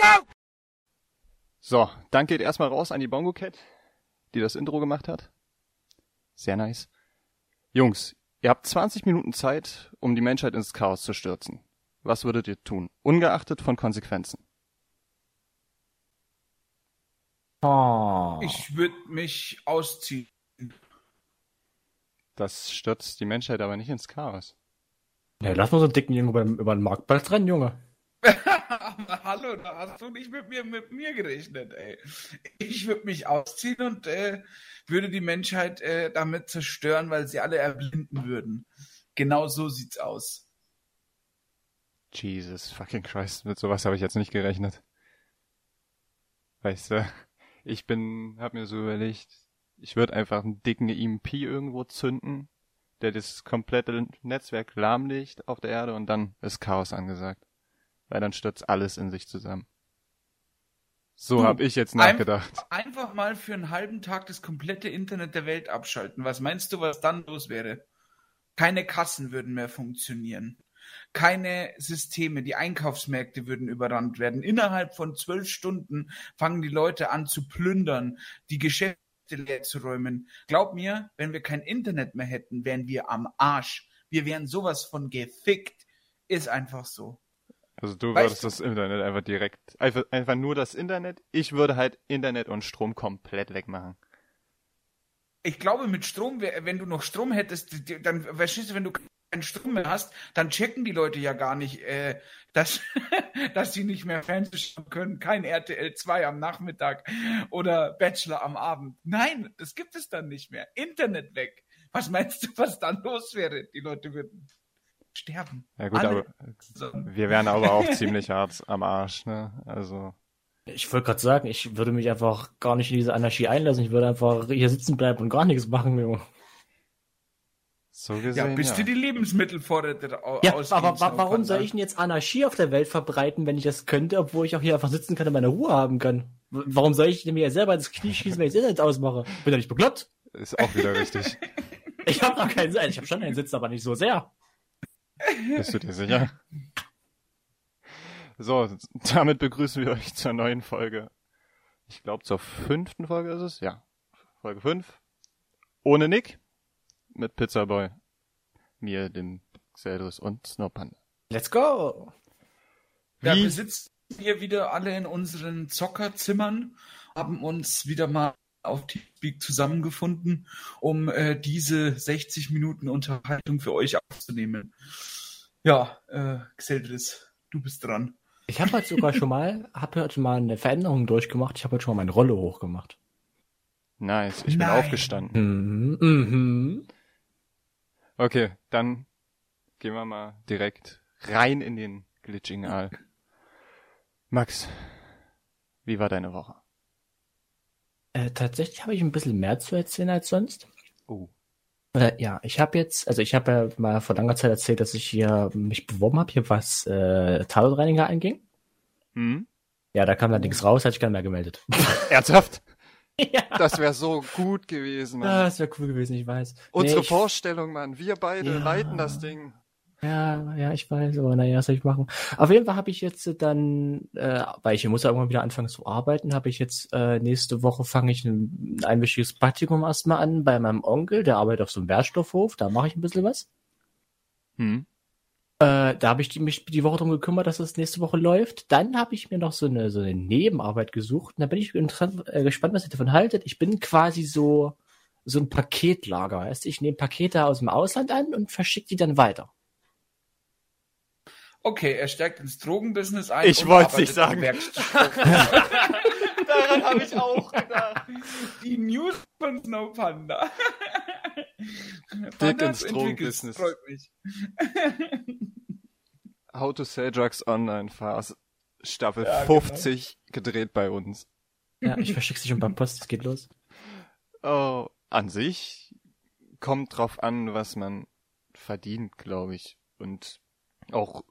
Go! So, dann geht erstmal raus an die Bongo Cat, die das Intro gemacht hat. Sehr nice. Jungs, ihr habt 20 Minuten Zeit, um die Menschheit ins Chaos zu stürzen. Was würdet ihr tun? Ungeachtet von Konsequenzen. Oh. Ich würde mich ausziehen. Das stürzt die Menschheit aber nicht ins Chaos. Ja, lass mal so einen dicken Junge über, über den Marktplatz rennen, Junge. Hallo, da hast du nicht mit mir, mit mir gerechnet, ey. Ich würde mich ausziehen und äh, würde die Menschheit äh, damit zerstören, weil sie alle erblinden würden. Genau so sieht's aus. Jesus fucking Christ, mit sowas habe ich jetzt nicht gerechnet. Weißt du, ich bin, hab mir so überlegt, ich würde einfach einen dicken EMP irgendwo zünden, der das komplette Netzwerk lahmlegt auf der Erde und dann ist Chaos angesagt. Weil dann stürzt alles in sich zusammen. So habe ich jetzt nachgedacht. Einfach mal für einen halben Tag das komplette Internet der Welt abschalten. Was meinst du, was dann los wäre? Keine Kassen würden mehr funktionieren. Keine Systeme, die Einkaufsmärkte würden überrannt werden. Innerhalb von zwölf Stunden fangen die Leute an zu plündern, die Geschäfte leer zu räumen. Glaub mir, wenn wir kein Internet mehr hätten, wären wir am Arsch. Wir wären sowas von gefickt. Ist einfach so. Also du Weißt würdest du- das Internet einfach direkt, einfach, einfach nur das Internet. Ich würde halt Internet und Strom komplett wegmachen. Ich glaube, mit Strom, wenn du noch Strom hättest, dann, verstehst du, wenn du keinen Strom mehr hast, dann checken die Leute ja gar nicht, äh, dass, dass sie nicht mehr Fernsehen schauen können, kein RTL 2 am Nachmittag oder Bachelor am Abend. Nein, das gibt es dann nicht mehr. Internet weg. Was meinst du, was dann los wäre? Die Leute würden sterben. Ja gut, Alle aber wir wären aber auch ziemlich hart am Arsch, ne? Also Ich wollte gerade sagen, ich würde mich einfach gar nicht in diese Anarchie einlassen. Ich würde einfach hier sitzen bleiben und gar nichts machen, Junge. so Ja, gesehen. bis ja. dir die Lebensmittelvorräte au- Ja, aber wa warum soll ich denn jetzt Anarchie auf der Welt verbreiten, wenn ich das könnte, obwohl ich auch hier einfach sitzen kann und meine Ruhe haben kann? Warum soll ich mir selber ins Knie schießen, wenn ich das Internet ausmache? Bin doch nicht bekloppt. Ist auch wieder richtig. Ich habe noch keinen Sitz. Ich habe schon einen Sitz, aber nicht so sehr. Bist du dir sicher? So, damit begrüßen wir euch zur neuen Folge. Ich glaube, zur fünften Folge ist es. Ja, Folge fünf. Ohne Nick. Mit Pizzaboy. Mir, dem Xeldris und Snowpanda. Let's go. Ja, Wie- wir sitzen hier wieder alle in unseren Zockerzimmern, haben uns wieder mal auf Teamspeak zusammengefunden, um äh, diese 60 Minuten Unterhaltung für euch aufzunehmen. Ja, äh, Xeldris, du bist dran. Ich habe heute sogar schon mal, habe heute mal eine Veränderung durchgemacht. Ich habe heute schon mal meine Rolle hochgemacht. Nice, ich bin Nein. aufgestanden. Mhm. Mhm. Okay, dann gehen wir mal direkt rein in den glitchigen Aal. Max, wie war deine Woche? Äh, tatsächlich habe ich ein bisschen mehr zu erzählen als sonst. Oh. Äh, ja, ich habe jetzt, also ich habe ja mal vor langer Zeit erzählt, dass ich hier mich beworben habe, hier was äh, Tatortreiniger anging. Hm? Ja, da kam dann nichts raus, hat sich keiner mehr gemeldet. Ernsthaft? ja, Das wäre so gut gewesen, Mann. das wäre cool gewesen, ich weiß. Unsere Nee, ich, Vorstellung, Mann. Wir beide Ja. leiten das Ding. Ja, ja, ich weiß, aber naja, was soll ich machen? Auf jeden Fall habe ich jetzt dann, äh, weil ich muss ja irgendwann wieder anfangen zu arbeiten, habe ich jetzt äh, nächste Woche fange ich ein ein einwöchiges Praktikum erstmal an bei meinem Onkel, der arbeitet auf so einem Wertstoffhof, da mache ich ein bisschen was. Hm? Äh, da habe ich die, mich die Woche drum gekümmert, dass das nächste Woche läuft. Dann habe ich mir noch so eine, so eine Nebenarbeit gesucht. Und da bin ich äh, gespannt, was ihr davon haltet. Ich bin quasi so, so ein Paketlager. Weißt? du? Ich nehme Pakete aus dem Ausland an und verschicke die dann weiter. Okay, er steigt ins Drogenbusiness ein. Ich wollt's arbeitet nicht sagen. Daran habe ich auch gedacht. Die News von Snow Panda. Dick ins Drogenbusiness. Freut mich. How to Sell Drugs Online Fast Staffel Ja, genau. 50 gedreht bei uns. Ja, ich verschicke sie schon beim Post, es geht los. Oh, an sich kommt drauf an, was man verdient, glaube ich. Und auch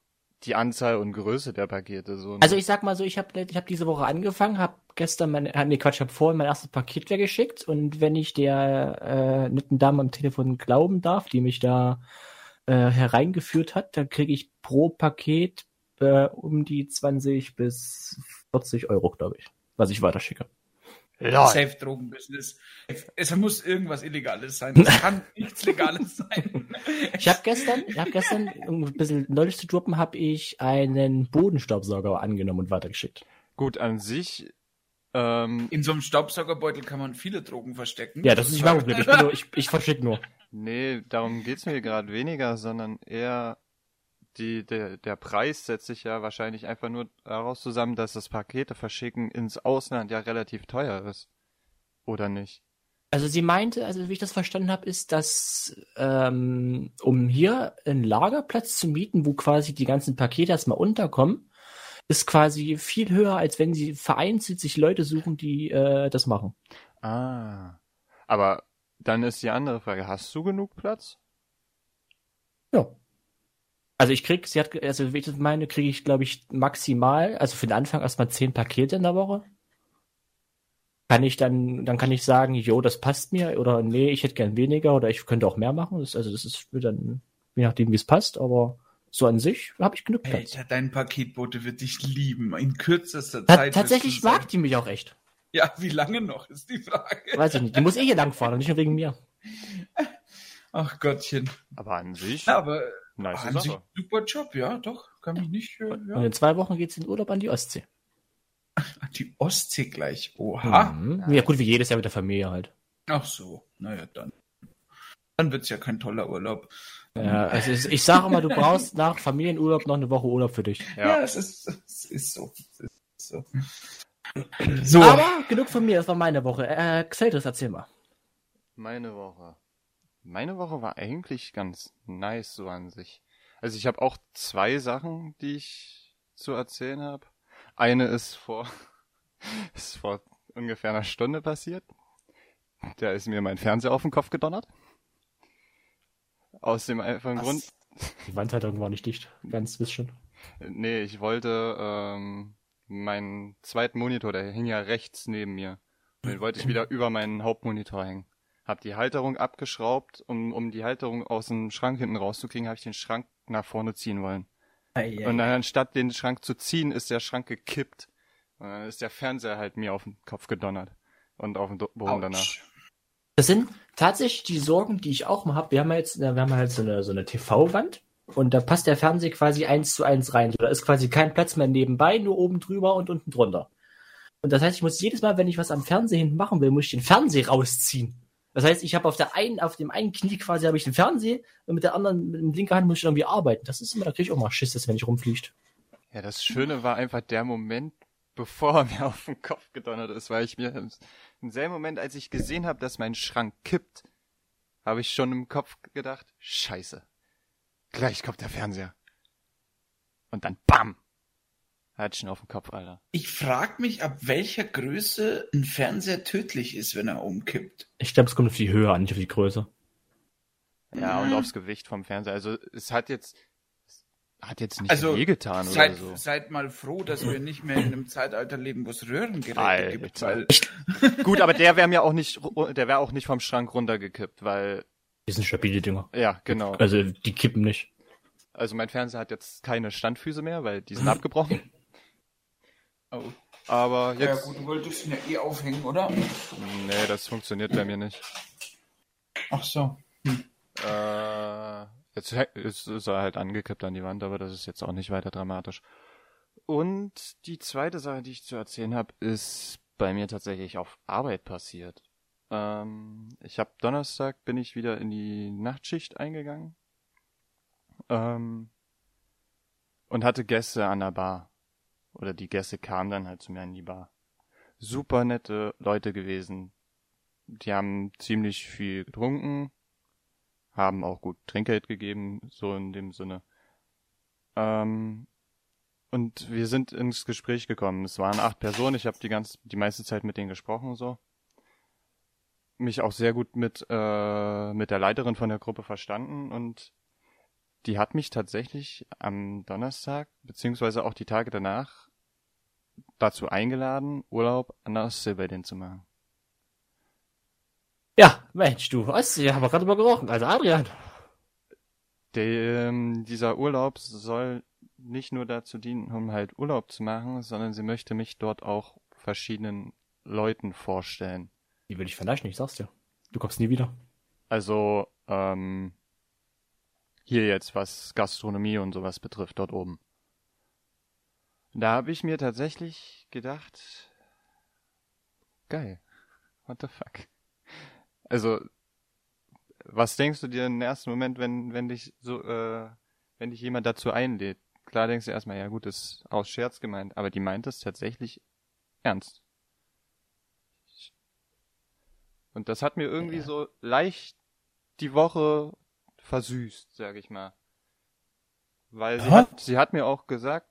die Anzahl und Größe der Pakete. So Also ich sag mal so, ich habe ich hab diese Woche angefangen, habe gestern mein, äh, nee Quatsch, habe vorhin mein erstes Paket weggeschickt und wenn ich der äh, netten Dame am Telefon glauben darf, die mich da äh, hereingeführt hat, dann kriege ich pro Paket äh, um die 20 bis 40 Euro, glaube ich, was ich weiterschicke. Safe Drogenbusiness. Es muss irgendwas Illegales sein. Es kann nichts Legales sein. Ich habe gestern, ich habe gestern, um ein bisschen neulich zu droppen, habe ich einen Bodenstaubsauger angenommen und weitergeschickt. Gut, an sich, ähm, In so einem Staubsaugerbeutel kann man viele Drogen verstecken. Ja, das ist nicht mein Problem. Ich, ich, ich verschicke nur. nee, darum geht's mir gerade weniger, sondern eher die, der, der Preis setzt sich ja wahrscheinlich einfach nur daraus zusammen, dass das Pakete verschicken ins Ausland ja relativ teuer ist. Oder nicht? Also sie meinte, also wie ich das verstanden habe, ist, dass ähm, um hier einen Lagerplatz zu mieten, wo quasi die ganzen Pakete erstmal unterkommen, ist quasi viel höher, als wenn sie vereinzelt sich Leute suchen, die äh, das machen. Ah. Aber dann ist die andere Frage, hast du genug Platz? Ja. Also ich krieg, sie hat, also wie ich das meine, kriege ich, glaube ich, maximal, also für den Anfang erstmal zehn Pakete in der Woche. Kann ich dann, dann kann ich sagen, jo, das passt mir, oder nee, ich hätte gern weniger, oder ich könnte auch mehr machen. Das, also das ist dann, je nachdem, wie es passt, aber so an sich habe ich genug Platz. Alter, dein Paketbote wird dich lieben. In kürzester Ta Zeit. tatsächlich mag die mich auch echt. Ja, wie lange noch, ist die Frage. Weiß ich nicht. Die muss eh hier lang fahren, und nicht nur wegen mir. Ach Gottchen. Aber an sich, Ja, aber nice an sich Sache. super Job, ja, doch. Kann mich nicht. Äh, Und ja. in zwei Wochen geht's in Urlaub an die Ostsee. An Die Ostsee gleich. Oha. Mhm. Ja, gut, wie jedes Jahr mit der Familie halt. Ach so. Naja, dann. Dann wird's ja kein toller Urlaub. Ja, also ich, ich sage immer, du brauchst nach Familienurlaub noch eine Woche Urlaub für dich. Ja, Ja. es, ist, es ist so. Es ist so. So. Aber genug von mir, das war meine Woche. Äh, Xeltis, erzähl mal. Meine Woche. Meine Woche war eigentlich ganz nice so an sich. Also ich habe auch zwei Sachen, die ich zu erzählen habe. Eine ist vor ist vor ungefähr einer Stunde passiert. Da ist mir mein Fernseher auf den Kopf gedonnert. Aus dem einfachen Was? Grund, Die Wandhaltung war nicht dicht, ganz bisschen. nee, ich wollte ähm, meinen zweiten Monitor, der hing ja rechts neben mir. Den wollte ich wieder über meinen Hauptmonitor hängen. Hab die Halterung abgeschraubt, um, um die Halterung aus dem Schrank hinten rauszukriegen, habe ich den Schrank nach vorne ziehen wollen. Und dann anstatt den Schrank zu ziehen, ist der Schrank gekippt. Und dann ist der Fernseher halt mir auf den Kopf gedonnert. Und auf den Boden danach. Autsch. Das sind tatsächlich die Sorgen, die ich auch mal habe. Wir haben ja jetzt, wir haben halt so eine, so eine TV-Wand und da passt der Fernseher quasi eins zu eins rein. Da ist quasi kein Platz mehr nebenbei, nur oben drüber und unten drunter. Und das heißt, ich muss jedes Mal, wenn ich was am Fernseher hinten machen will, muss ich den Fernseher rausziehen. Das heißt, ich habe auf der einen, auf dem einen Knie quasi habe ich den Fernseher und mit der anderen, mit der linken Hand muss ich irgendwie arbeiten. Das ist immer, da kriege ich auch mal Schiss, dass wenn ich rumfliegt. Ja, das Schöne war einfach der Moment, bevor er mir auf den Kopf gedonnert ist, weil ich mir im selben Moment, als ich gesehen habe, dass mein Schrank kippt, habe ich schon im Kopf gedacht, scheiße, gleich kommt der Fernseher. Und dann BAM! Hat schon auf den Kopf, Alter. Ich frag mich, ab welcher Größe ein Fernseher tödlich ist, wenn er umkippt. Ich glaube, es kommt auf die Höhe an, nicht auf die Größe. Ja, und Mhm. aufs Gewicht vom Fernseher. Also es hat jetzt hat jetzt nicht Also, wehgetan oder Seid, so. seid mal froh, dass wir nicht mehr in einem Zeitalter leben, wo es Röhrengeräte Alter. gibt, weil Gut, aber der wäre mir auch nicht, der wäre auch nicht vom Schrank runtergekippt, weil, Die sind stabile Dinger. ja, genau. Also, die kippen nicht. Also mein Fernseher hat jetzt keine Standfüße mehr, weil die sind abgebrochen. Oh. Aber Ja jetzt, gut, du wolltest ihn ja eh aufhängen, oder? nee, das funktioniert bei mir nicht. Ach so. Äh, jetzt, jetzt ist er halt angekippt an die Wand, aber das ist jetzt auch nicht weiter dramatisch. Und die zweite Sache, die ich zu erzählen habe, ist bei mir tatsächlich auf Arbeit passiert. Ähm, ich habe Donnerstag bin ich wieder in die Nachtschicht eingegangen ähm, und hatte Gäste an der Bar. Oder die Gäste kamen dann halt zu mir in die Bar. Super nette Leute gewesen. Die haben ziemlich viel getrunken, haben auch gut Trinkgeld gegeben, so in dem Sinne. Ähm, und wir sind ins Gespräch gekommen. Es waren acht Personen. Ich habe die ganz die meiste Zeit mit denen gesprochen so. Mich auch sehr gut mit äh, mit der Leiterin von der Gruppe verstanden und die hat mich tatsächlich am Donnerstag beziehungsweise auch die Tage danach dazu eingeladen, Urlaub an der Ostsee bei denen zu machen. Ja, Mensch, du, Ostsee, haben wir gerade mal gerochen. Also, Adrian. Der, ähm, dieser Urlaub soll nicht nur dazu dienen, um halt Urlaub zu machen, sondern sie möchte mich dort auch verschiedenen Leuten vorstellen. Die will ich vernaschen, ich sag's dir. Du kommst nie wieder. Also, ähm, hier jetzt, was Gastronomie und sowas betrifft, dort oben. Da habe ich mir tatsächlich gedacht, geil. What the fuck? Also, was denkst du dir im ersten Moment, wenn, wenn dich so, äh, wenn dich jemand dazu einlädt? Klar denkst du erstmal, ja gut, ist aus Scherz gemeint, aber die meint es tatsächlich ernst. Und das hat mir irgendwie Ja. so leicht die Woche versüßt, sag ich mal. Weil sie hat, sie hat mir auch gesagt,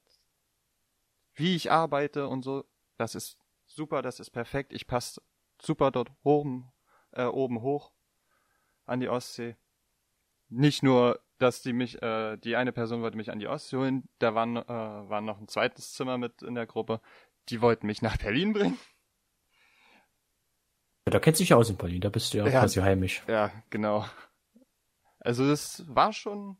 wie ich arbeite und so, das ist super, das ist perfekt, ich passe super dort oben, äh, oben hoch an die Ostsee. Nicht nur, dass die mich, äh, die eine Person wollte mich an die Ostsee holen, da waren, äh, war noch ein zweites Zimmer mit in der Gruppe, die wollten mich nach Berlin bringen. Ja, da kennst du dich ja aus in Berlin, da bist du ja, Ja. quasi heimisch. Ja, genau. Also das war schon,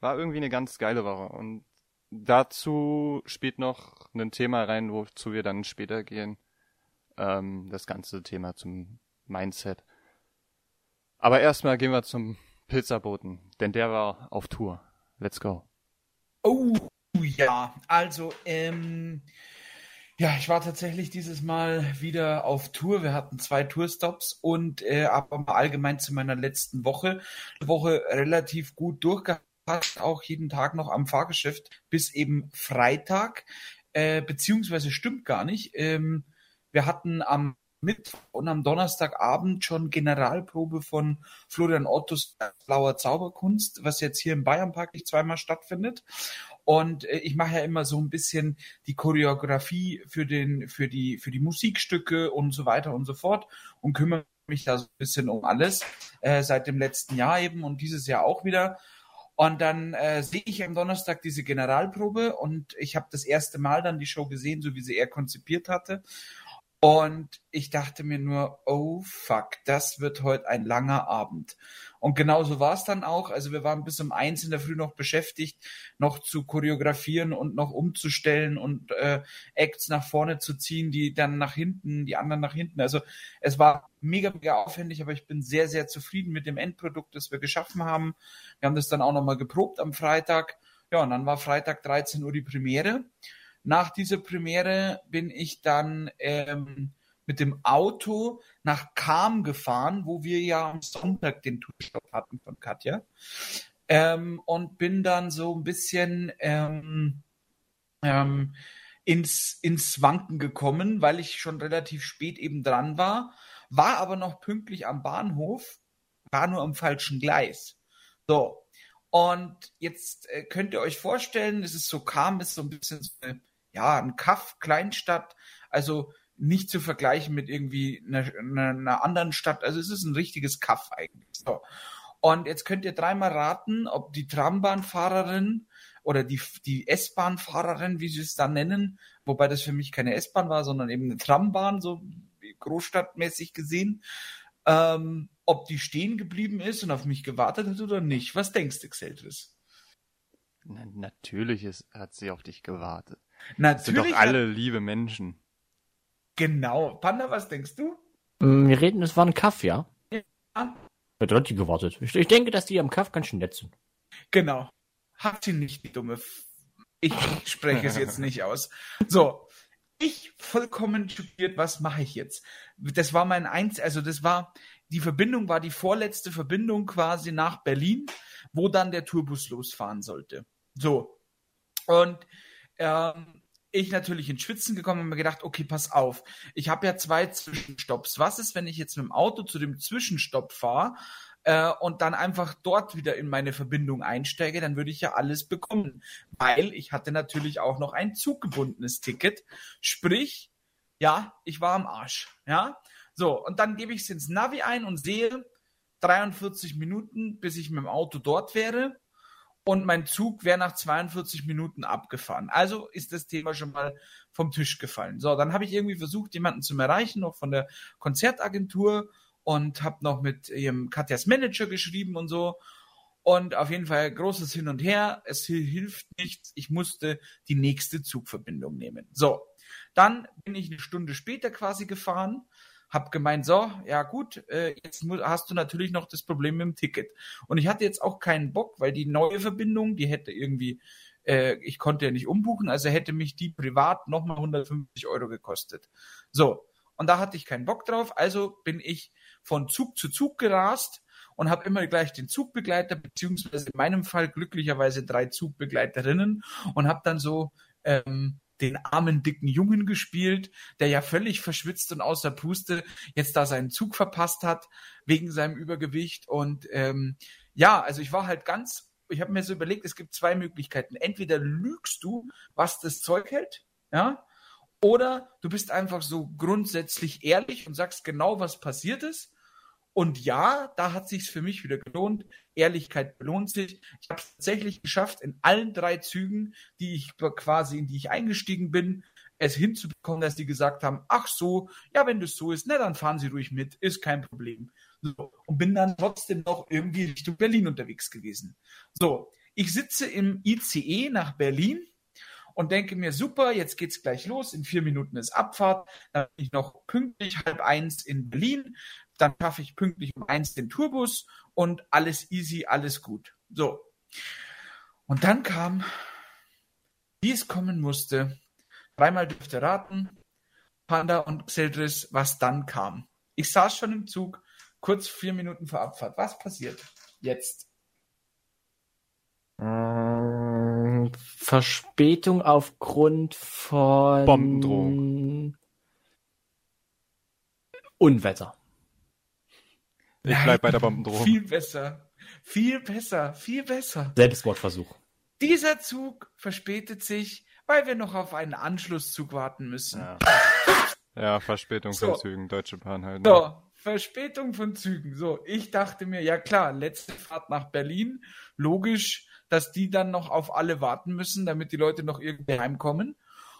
war irgendwie eine ganz geile Woche. Und dazu spielt noch ein Thema rein, wozu wir dann später gehen. Ähm, das ganze Thema zum Mindset. Aber erstmal gehen wir zum Pizzaboten, denn der war auf Tour. Let's go. Oh, ja. Also, ähm, ja, ich war tatsächlich dieses Mal wieder auf Tour. Wir hatten zwei Tourstops und äh, aber mal allgemein zu meiner letzten Woche. Woche relativ gut durchgehalten, auch jeden Tag noch am Fahrgeschäft bis eben Freitag. Äh, beziehungsweise stimmt gar nicht. Ähm, wir hatten am Mittwoch und am Donnerstagabend schon Generalprobe von Florian Ottos Blauer Zauberkunst, was jetzt hier im Bayernpark nicht zweimal stattfindet. Und äh, ich mache ja immer so ein bisschen die Choreografie für den, für die, für die Musikstücke und so weiter und so fort und kümmere mich da so ein bisschen um alles äh, seit dem letzten Jahr eben und dieses Jahr auch wieder. Und dann äh, sehe ich am Donnerstag diese Generalprobe und ich habe das erste Mal dann die Show gesehen, so wie sie er konzipiert hatte. Und ich dachte mir nur, oh fuck, das wird heute ein langer Abend. Und genauso war es dann auch. Also wir waren bis um eins in der Früh noch beschäftigt, noch zu choreografieren und noch umzustellen und äh, Acts nach vorne zu ziehen, die dann nach hinten, die anderen nach hinten. Also es war mega, mega aufwendig, aber ich bin sehr, sehr zufrieden mit dem Endprodukt, das wir geschaffen haben. Wir haben das dann auch nochmal geprobt am Freitag. Ja, und dann war Freitag 13 Uhr die Premiere. Nach dieser Premiere bin ich dann ähm, mit dem Auto nach Kam gefahren, wo wir ja am Sonntag den Tourstopp hatten von Katja. Ähm, und bin dann so ein bisschen ähm, ähm, ins, ins Wanken gekommen, weil ich schon relativ spät eben dran war, war aber noch pünktlich am Bahnhof, war nur am falschen Gleis. So. Und jetzt äh, könnt ihr euch vorstellen, es ist so Kam, ist so ein bisschen so eine, ja, ein Kaff, Kleinstadt, also nicht zu vergleichen mit irgendwie einer, einer, anderen Stadt. Also es ist ein richtiges Kaff eigentlich. So. Und jetzt könnt ihr dreimal raten, ob die Trambahnfahrerin oder die, die S-Bahn-Fahrerin, wie sie es da nennen, wobei das für mich keine S-Bahn war, sondern eben eine Trambahn, so großstadtmäßig gesehen, ähm, ob die stehen geblieben ist und auf mich gewartet hat oder nicht. Was denkst du, Xeltris? Na, natürlich ist, hat sie auf dich gewartet. Natürlich. Sind doch alle liebe Menschen. Genau. Panda, was denkst du? Mm, Wir reden, es war ein Kaff, ja? Ja. Hat die gewartet? Ich, ich denke, dass die am Kaff ganz schön nett sind. Genau. Hat sie nicht, die dumme. F ich spreche es jetzt nicht aus. So. Ich vollkommen schockiert, was mache ich jetzt? Das war mein eins, also das war, die Verbindung war die vorletzte Verbindung quasi nach Berlin, wo dann der Tourbus losfahren sollte. So. Und ähm, ich natürlich ins Schwitzen gekommen und mir gedacht, okay, pass auf, ich habe ja zwei Zwischenstopps. Was ist, wenn ich jetzt mit dem Auto zu dem Zwischenstopp fahre äh, und dann einfach dort wieder in meine Verbindung einsteige? Dann würde ich ja alles bekommen, weil ich hatte natürlich auch noch ein zuggebundenes Ticket. Sprich, ja, ich war am Arsch. Ja, so und dann gebe ich es ins Navi ein und sehe 43 Minuten, bis ich mit dem Auto dort wäre und mein Zug wäre nach 42 Minuten abgefahren. Also ist das Thema schon mal vom Tisch gefallen. So, dann habe ich irgendwie versucht, jemanden zu erreichen, noch von der Konzertagentur und habe noch mit ihrem Katjas Manager geschrieben und so. Und auf jeden Fall großes Hin und Her. Es hilft nichts. Ich musste die nächste Zugverbindung nehmen. So, dann bin ich eine Stunde später quasi gefahren hab gemeint, so, ja gut, äh, jetzt hast du natürlich noch das Problem mit dem Ticket. Und ich hatte jetzt auch keinen Bock, weil die neue Verbindung, die hätte irgendwie, äh, ich konnte ja nicht umbuchen, also hätte mich die privat nochmal 150 Euro gekostet. So, und da hatte ich keinen Bock drauf, also bin ich von Zug zu Zug gerast und habe immer gleich den Zugbegleiter, beziehungsweise in meinem Fall glücklicherweise drei Zugbegleiterinnen und habe dann so ähm, den armen, dicken Jungen gespielt, der ja völlig verschwitzt und außer Puste jetzt da seinen Zug verpasst hat, wegen seinem Übergewicht. Und ähm, ja, also ich war halt ganz, ich habe mir so überlegt, es gibt zwei Möglichkeiten. Entweder lügst du, was das Zeug hält, ja, oder du bist einfach so grundsätzlich ehrlich und sagst genau, was passiert ist. Und ja, da hat sich's für mich wieder gelohnt. Ehrlichkeit belohnt sich. Ich habe es tatsächlich geschafft, in allen drei Zügen, die ich quasi, in die ich eingestiegen bin, es hinzubekommen, dass die gesagt haben, ach so, ja, wenn das so ist, na, dann fahren Sie ruhig mit, ist kein Problem. So, und bin dann trotzdem noch irgendwie Richtung Berlin unterwegs gewesen. So, ich sitze im ICE nach Berlin und denke mir, super, jetzt geht's gleich los, in vier Minuten ist Abfahrt, dann bin ich noch pünktlich halb eins in Berlin, dann schaffe ich pünktlich um eins den Tourbus und alles easy, alles gut. So. Und dann kam, wie es kommen musste, dreimal dürfte raten, Panda und Xeldris, was dann kam. Ich saß schon im Zug, kurz vier Minuten vor Abfahrt. Was passiert jetzt? Ähm, Verspätung aufgrund von Bombendrohung. Unwetter. Ich bleib bei der Bombendrohung. Viel besser. Viel besser. Viel besser. Selbstmordversuch. Dieser Zug verspätet sich, weil wir noch auf einen Anschlusszug warten müssen. Ja, ja Verspätung So. von Zügen, Deutsche Bahn halt. ne? So, Verspätung von Zügen. So, ich dachte mir, ja klar, letzte Fahrt nach Berlin. Logisch, dass die dann noch auf alle warten müssen, damit die Leute noch irgendwie heimkommen.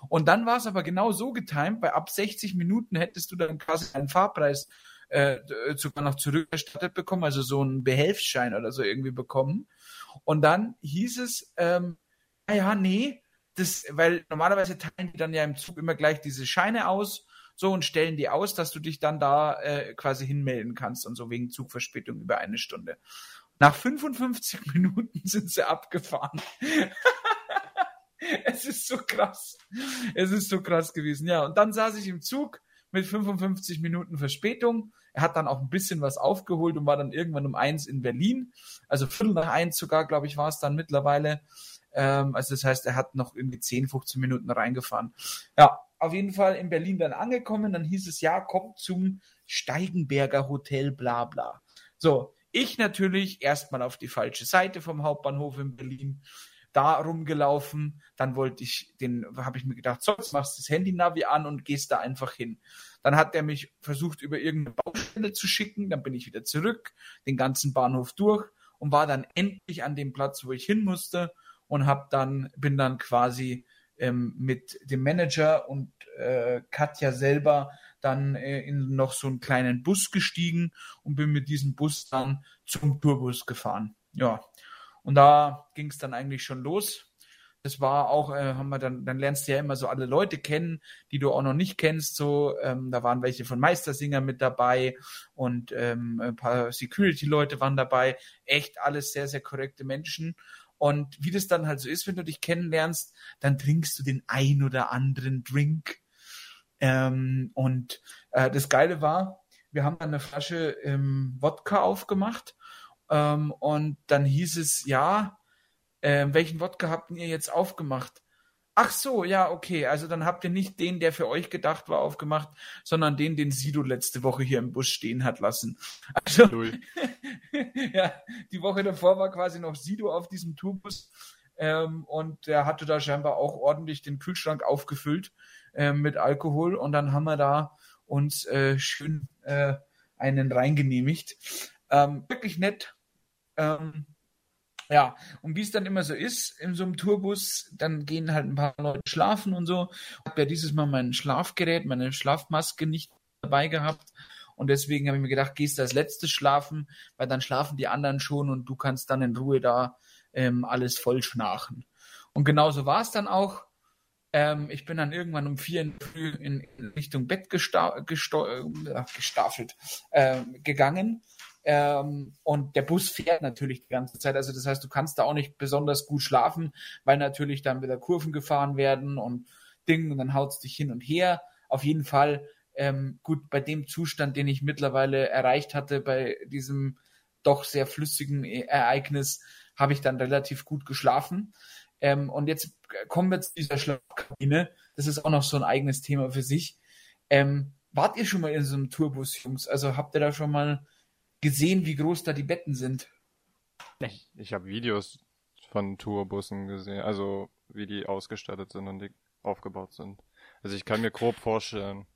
Und dann war es aber genau so getimt, bei ab 60 Minuten hättest du dann quasi einen Fahrpreis äh, sogar noch zurückerstattet bekommen, also so einen Behelfsschein oder so irgendwie bekommen. Und dann hieß es, ähm, ja, ja, nee, das, weil normalerweise teilen die dann ja im Zug immer gleich diese Scheine aus, so und stellen die aus, dass du dich dann da äh, quasi hinmelden kannst und so wegen Zugverspätung über eine Stunde. Nach 55 Minuten sind sie abgefahren. es ist so krass. Es ist so krass gewesen. Ja, und dann saß ich im Zug mit 55 Minuten Verspätung. Er hat dann auch ein bisschen was aufgeholt und war dann irgendwann um eins in Berlin. Also Viertel nach eins sogar, glaube ich, war es dann mittlerweile. Ähm, also das heißt, er hat noch irgendwie 10, 15 Minuten reingefahren. Ja, auf jeden Fall in Berlin dann angekommen. Dann hieß es, ja, kommt zum Steigenberger Hotel, bla bla. So, ich natürlich erstmal auf die falsche Seite vom Hauptbahnhof in Berlin da rumgelaufen. Dann wollte ich den, habe ich mir gedacht, so, jetzt machst du das Handy-Navi an und gehst da einfach hin. Dann hat er mich versucht, über irgendeine Baustelle zu schicken. Dann bin ich wieder zurück, den ganzen Bahnhof durch und war dann endlich an dem Platz, wo ich hin musste und hab dann, bin dann quasi ähm, mit dem Manager und äh, Katja selber dann äh, in noch so einen kleinen Bus gestiegen und bin mit diesem Bus dann zum Tourbus gefahren. Ja, und da ging es dann eigentlich schon los. Das war auch, äh, haben wir dann, dann lernst du ja immer so alle Leute kennen, die du auch noch nicht kennst. So, ähm, da waren welche von Meistersinger mit dabei und ähm, ein paar Security-Leute waren dabei. Echt alles sehr, sehr korrekte Menschen. Und wie das dann halt so ist, wenn du dich kennenlernst, dann trinkst du den ein oder anderen Drink. Ähm, und äh, das Geile war, wir haben dann eine Flasche ähm, Wodka aufgemacht ähm, und dann hieß es, ja, äh, welchen Wodka habt ihr jetzt aufgemacht? Ach so, ja, okay. Also dann habt ihr nicht den, der für euch gedacht war, aufgemacht, sondern den, den Sido letzte Woche hier im Bus stehen hat lassen. Also, ja, die Woche davor war quasi noch Sido auf diesem Tourbus. Ähm, und der hatte da scheinbar auch ordentlich den Kühlschrank aufgefüllt ähm, mit Alkohol. Und dann haben wir da uns äh, schön äh, einen reingenehmigt. Ähm, wirklich nett. Ähm, ja, und wie es dann immer so ist in so einem Tourbus, dann gehen halt ein paar Leute schlafen und so. Hab ja dieses Mal mein Schlafgerät, meine Schlafmaske nicht dabei gehabt Und deswegen habe ich mir gedacht, gehst du als letztes schlafen, weil dann schlafen die anderen schon und du kannst dann in Ruhe da ähm, alles voll schnarchen. Und genauso war es dann auch. Ähm, ich bin dann irgendwann um vier in Früh in, Richtung Bett gesta äh, gestaffelt äh, gegangen. Ähm, und der Bus fährt natürlich die ganze Zeit. Also das heißt, du kannst da auch nicht besonders gut schlafen, weil natürlich dann wieder Kurven gefahren werden und Ding und dann haut es dich hin und her. Auf jeden Fall ähm, gut, bei dem Zustand, den ich mittlerweile erreicht hatte, bei diesem doch sehr flüssigen e-, Ereignis, habe ich dann relativ gut geschlafen. Ähm, und jetzt kommen wir zu dieser Schlafkabine. Das ist auch noch so ein eigenes Thema für sich. Ähm, wart ihr schon mal in so einem Tourbus, Jungs? Also habt ihr da schon mal gesehen, wie groß da die Betten sind? Ich, ich habe Videos von Tourbussen gesehen, also wie die ausgestattet sind und die aufgebaut sind. Also ich kann mir grob vorstellen,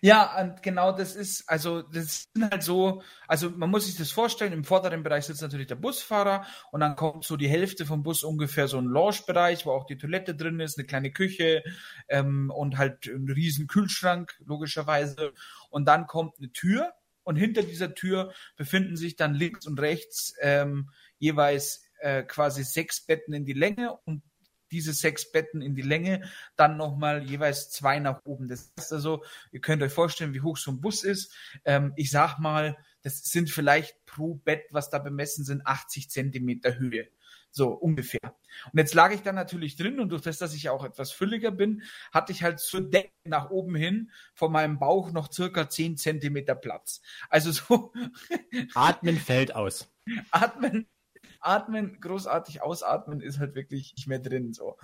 ja, und genau das ist, also das sind halt so, also man muss sich das vorstellen, im vorderen Bereich sitzt natürlich der Busfahrer und dann kommt so die Hälfte vom Bus ungefähr so ein Lounge-Bereich, wo auch die Toilette drin ist, eine kleine Küche ähm, und halt ein riesen Kühlschrank, logischerweise. Und dann kommt eine Tür und hinter dieser Tür befinden sich dann links und rechts ähm, jeweils äh, quasi sechs Betten in die Länge und diese sechs Betten in die Länge, dann nochmal jeweils zwei nach oben. Das ist also, ihr könnt euch vorstellen, wie hoch so ein Bus ist. Ähm, ich sag mal, das sind vielleicht pro Bett, was da bemessen sind, 80 Zentimeter Höhe. So ungefähr. Und jetzt lag ich da natürlich drin und durch das, dass ich auch etwas fülliger bin, hatte ich halt zur Decke nach oben hin von meinem Bauch noch circa 10 Zentimeter Platz. Also so. Atmen fällt aus. Atmen atmen, großartig ausatmen ist halt wirklich nicht mehr drin. So.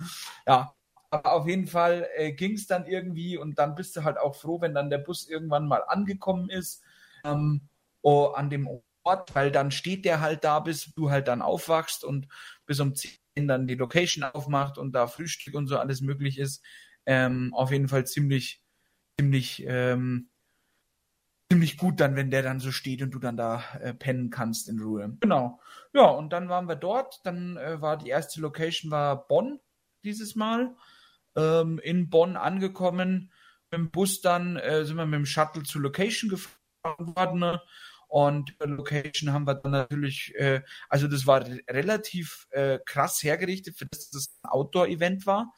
Ja. Aber auf jeden Fall äh, ging es dann irgendwie und dann bist du halt auch froh, wenn dann der Bus irgendwann mal angekommen ist ähm, oh, an dem Ort, weil dann steht der halt da, bis du halt dann aufwachst und bis um 10 dann die Location aufmacht und da Frühstück und so alles möglich ist. Ähm, auf jeden Fall ziemlich, ziemlich ähm, ziemlich gut dann, wenn der dann so steht und du dann da äh, pennen kannst in Ruhe. Genau. Ja, und dann waren wir dort. Dann äh, war die erste Location war Bonn dieses Mal. Ähm, in Bonn angekommen. Mit dem Bus dann äh, sind wir mit dem Shuttle zur Location gefahren worden. Ne? Und Location haben wir dann natürlich, äh, also das war relativ äh, krass hergerichtet, für das das ein Outdoor-Event war.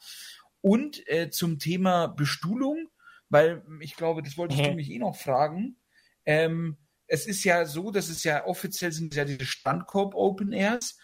Und äh, zum Thema Bestuhlung, weil ich glaube, das wolltest du mich eh noch fragen. Ähm, es ist ja so, dass es ja offiziell sind ja diese Standkorb Open Airs,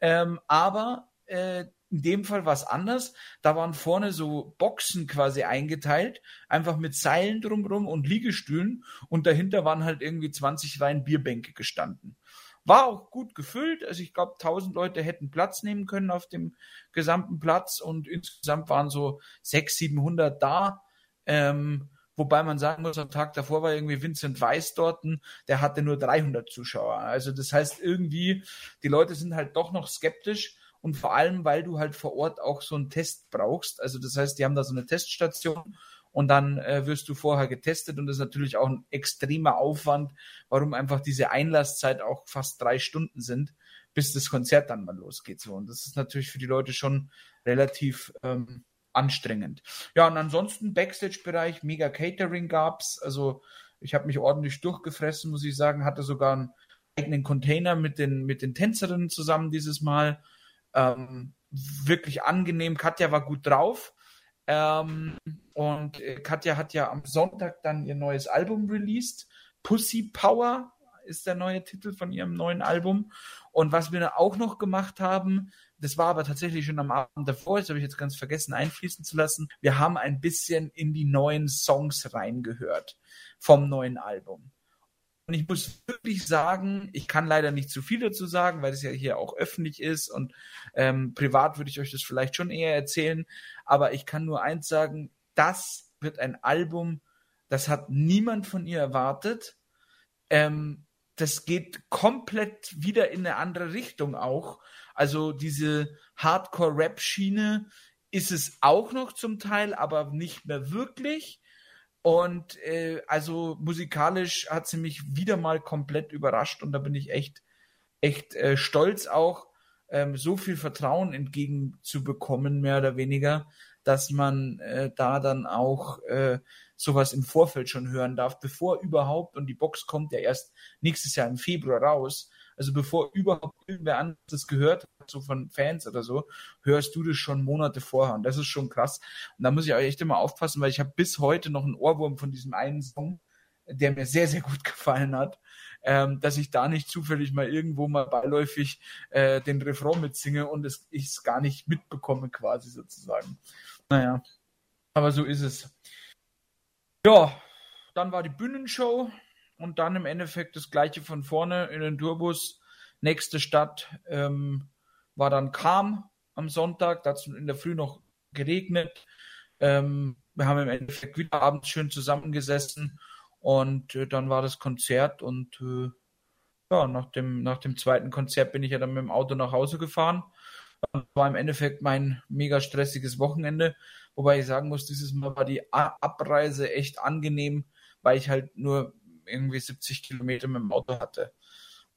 ähm, aber äh, in dem Fall war es anders. Da waren vorne so Boxen quasi eingeteilt, einfach mit Seilen drumrum und Liegestühlen und dahinter waren halt irgendwie 20 Wein Bierbänke gestanden. War auch gut gefüllt, also ich glaube 1000 Leute hätten Platz nehmen können auf dem gesamten Platz und insgesamt waren so 600, 700 da. Ähm, Wobei man sagen muss, am Tag davor war irgendwie Vincent Weiss dort, der hatte nur 300 Zuschauer. Also das heißt irgendwie, die Leute sind halt doch noch skeptisch und vor allem, weil du halt vor Ort auch so einen Test brauchst. Also das heißt, die haben da so eine Teststation und dann äh, wirst du vorher getestet und das ist natürlich auch ein extremer Aufwand, warum einfach diese Einlasszeit auch fast drei Stunden sind, bis das Konzert dann mal losgeht. So und das ist natürlich für die Leute schon relativ ähm, anstrengend. Ja, und ansonsten Backstage-Bereich, mega Catering gab's. Also ich habe mich ordentlich durchgefressen, muss ich sagen. Hatte sogar einen eigenen Container mit den, mit den Tänzerinnen zusammen dieses Mal. Ähm, wirklich angenehm. Katja war gut drauf. Ähm, und äh, Katja hat ja am Sonntag dann ihr neues Album released. Pussy Power ist der neue Titel von ihrem neuen Album. Und was wir auch noch gemacht haben, das war aber tatsächlich schon am Abend davor, das habe ich jetzt ganz vergessen einfließen zu lassen. Wir haben ein bisschen in die neuen Songs reingehört vom neuen Album. Und ich muss wirklich sagen, ich kann leider nicht zu viel dazu sagen, weil es ja hier auch öffentlich ist und ähm, privat würde ich euch das vielleicht schon eher erzählen. Aber ich kann nur eins sagen, das wird ein Album, das hat niemand von ihr erwartet. Ähm, das geht komplett wieder in eine andere Richtung auch. Also diese Hardcore-Rap-Schiene ist es auch noch zum Teil, aber nicht mehr wirklich. Und äh, also musikalisch hat sie mich wieder mal komplett überrascht und da bin ich echt, echt äh, stolz auch, ähm, so viel Vertrauen entgegenzubekommen, mehr oder weniger. Dass man äh, da dann auch äh, sowas im Vorfeld schon hören darf, bevor überhaupt, und die Box kommt ja erst nächstes Jahr im Februar raus, also bevor überhaupt irgendwer anderes das gehört hat, so von Fans oder so, hörst du das schon Monate vorher. Und das ist schon krass. Und da muss ich auch echt immer aufpassen, weil ich habe bis heute noch einen Ohrwurm von diesem einen Song, der mir sehr, sehr gut gefallen hat, ähm, dass ich da nicht zufällig mal irgendwo mal beiläufig äh, den Refrain mitsinge und es, ich es gar nicht mitbekomme quasi sozusagen. Naja, aber so ist es. Ja, dann war die Bühnenshow und dann im Endeffekt das gleiche von vorne in den Turbus. Nächste Stadt ähm, war dann Kam am Sonntag, da hat es in der Früh noch geregnet. Ähm, wir haben im Endeffekt wieder abends schön zusammengesessen und äh, dann war das Konzert und äh, ja, nach dem, nach dem zweiten Konzert bin ich ja dann mit dem Auto nach Hause gefahren. War im Endeffekt mein mega stressiges Wochenende, wobei ich sagen muss, dieses Mal war die Abreise echt angenehm, weil ich halt nur irgendwie 70 Kilometer mit dem Auto hatte.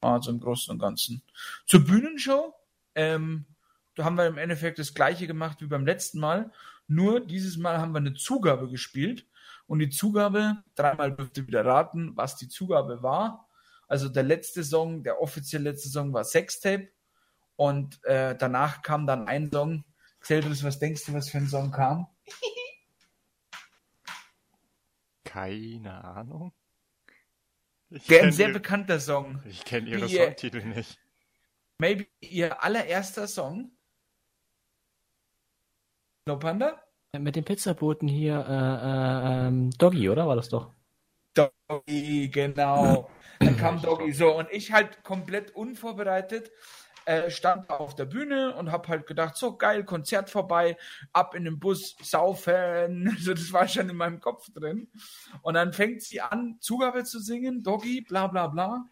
Also im Großen und Ganzen. Zur Bühnenshow, ähm, da haben wir im Endeffekt das gleiche gemacht wie beim letzten Mal. Nur dieses Mal haben wir eine Zugabe gespielt. Und die Zugabe, dreimal dürft ihr wieder raten, was die Zugabe war. Also der letzte Song, der offiziell letzte Song war Sextape. Und äh, danach kam dann ein Song. Xeldris, was denkst du, was für ein Song kam? Keine Ahnung. Ich der ein sehr ihr, bekannter Song. Ich kenne ihre Wie Songtitel nicht. Maybe ihr allererster Song. No Panda? Mit dem Pizzaboten hier, äh, äh, ähm, Doggy, oder? War das doch? Doggy, genau. Dann kam Doggy. So, und ich halt komplett unvorbereitet äh, stand auf der Bühne und hab halt gedacht, so geil, Konzert vorbei, ab in den Bus, saufen. So, das war schon in meinem Kopf drin. Und dann fängt sie an, Zugabe zu singen, Doggy, bla bla bla.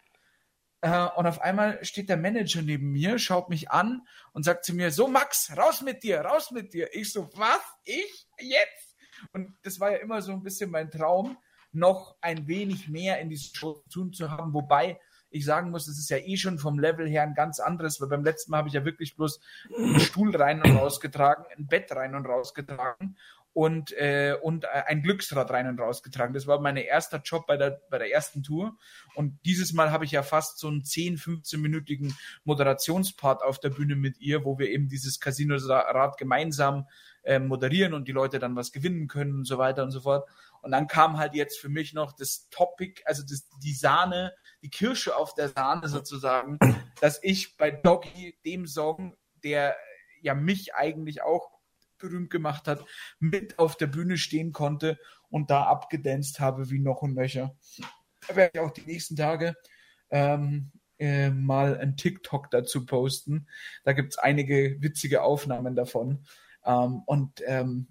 Äh, und auf einmal steht der Manager neben mir, schaut mich an und sagt zu mir, so Max, raus mit dir, raus mit dir. Ich so, was? Ich? Jetzt? Und das war ja immer so ein bisschen mein Traum, noch ein wenig mehr in diese Show zu tun zu haben, wobei ich sagen muss, es ist ja eh schon vom Level her ein ganz anderes, weil beim letzten Mal habe ich ja wirklich bloß einen Stuhl rein und rausgetragen, ein Bett rein und rausgetragen und, äh, und ein Glücksrad rein und rausgetragen. Das war mein erster Job bei der, bei der ersten Tour. Und dieses Mal habe ich ja fast so einen 10, 15-minütigen Moderationspart auf der Bühne mit ihr, wo wir eben dieses Casino-Rad gemeinsam äh, moderieren und die Leute dann was gewinnen können und so weiter und so fort. Und dann kam halt jetzt für mich noch das Topic, also das, die Sahne, die Kirsche auf der Sahne sozusagen, dass ich bei Doggy, dem Song, der ja mich eigentlich auch berühmt gemacht hat, mit auf der Bühne stehen konnte und da abgedanzt habe wie noch und nöcher. Da werde ich auch die nächsten Tage ähm, äh, mal ein TikTok dazu posten. Da gibt es einige witzige Aufnahmen davon. Ähm, und ähm,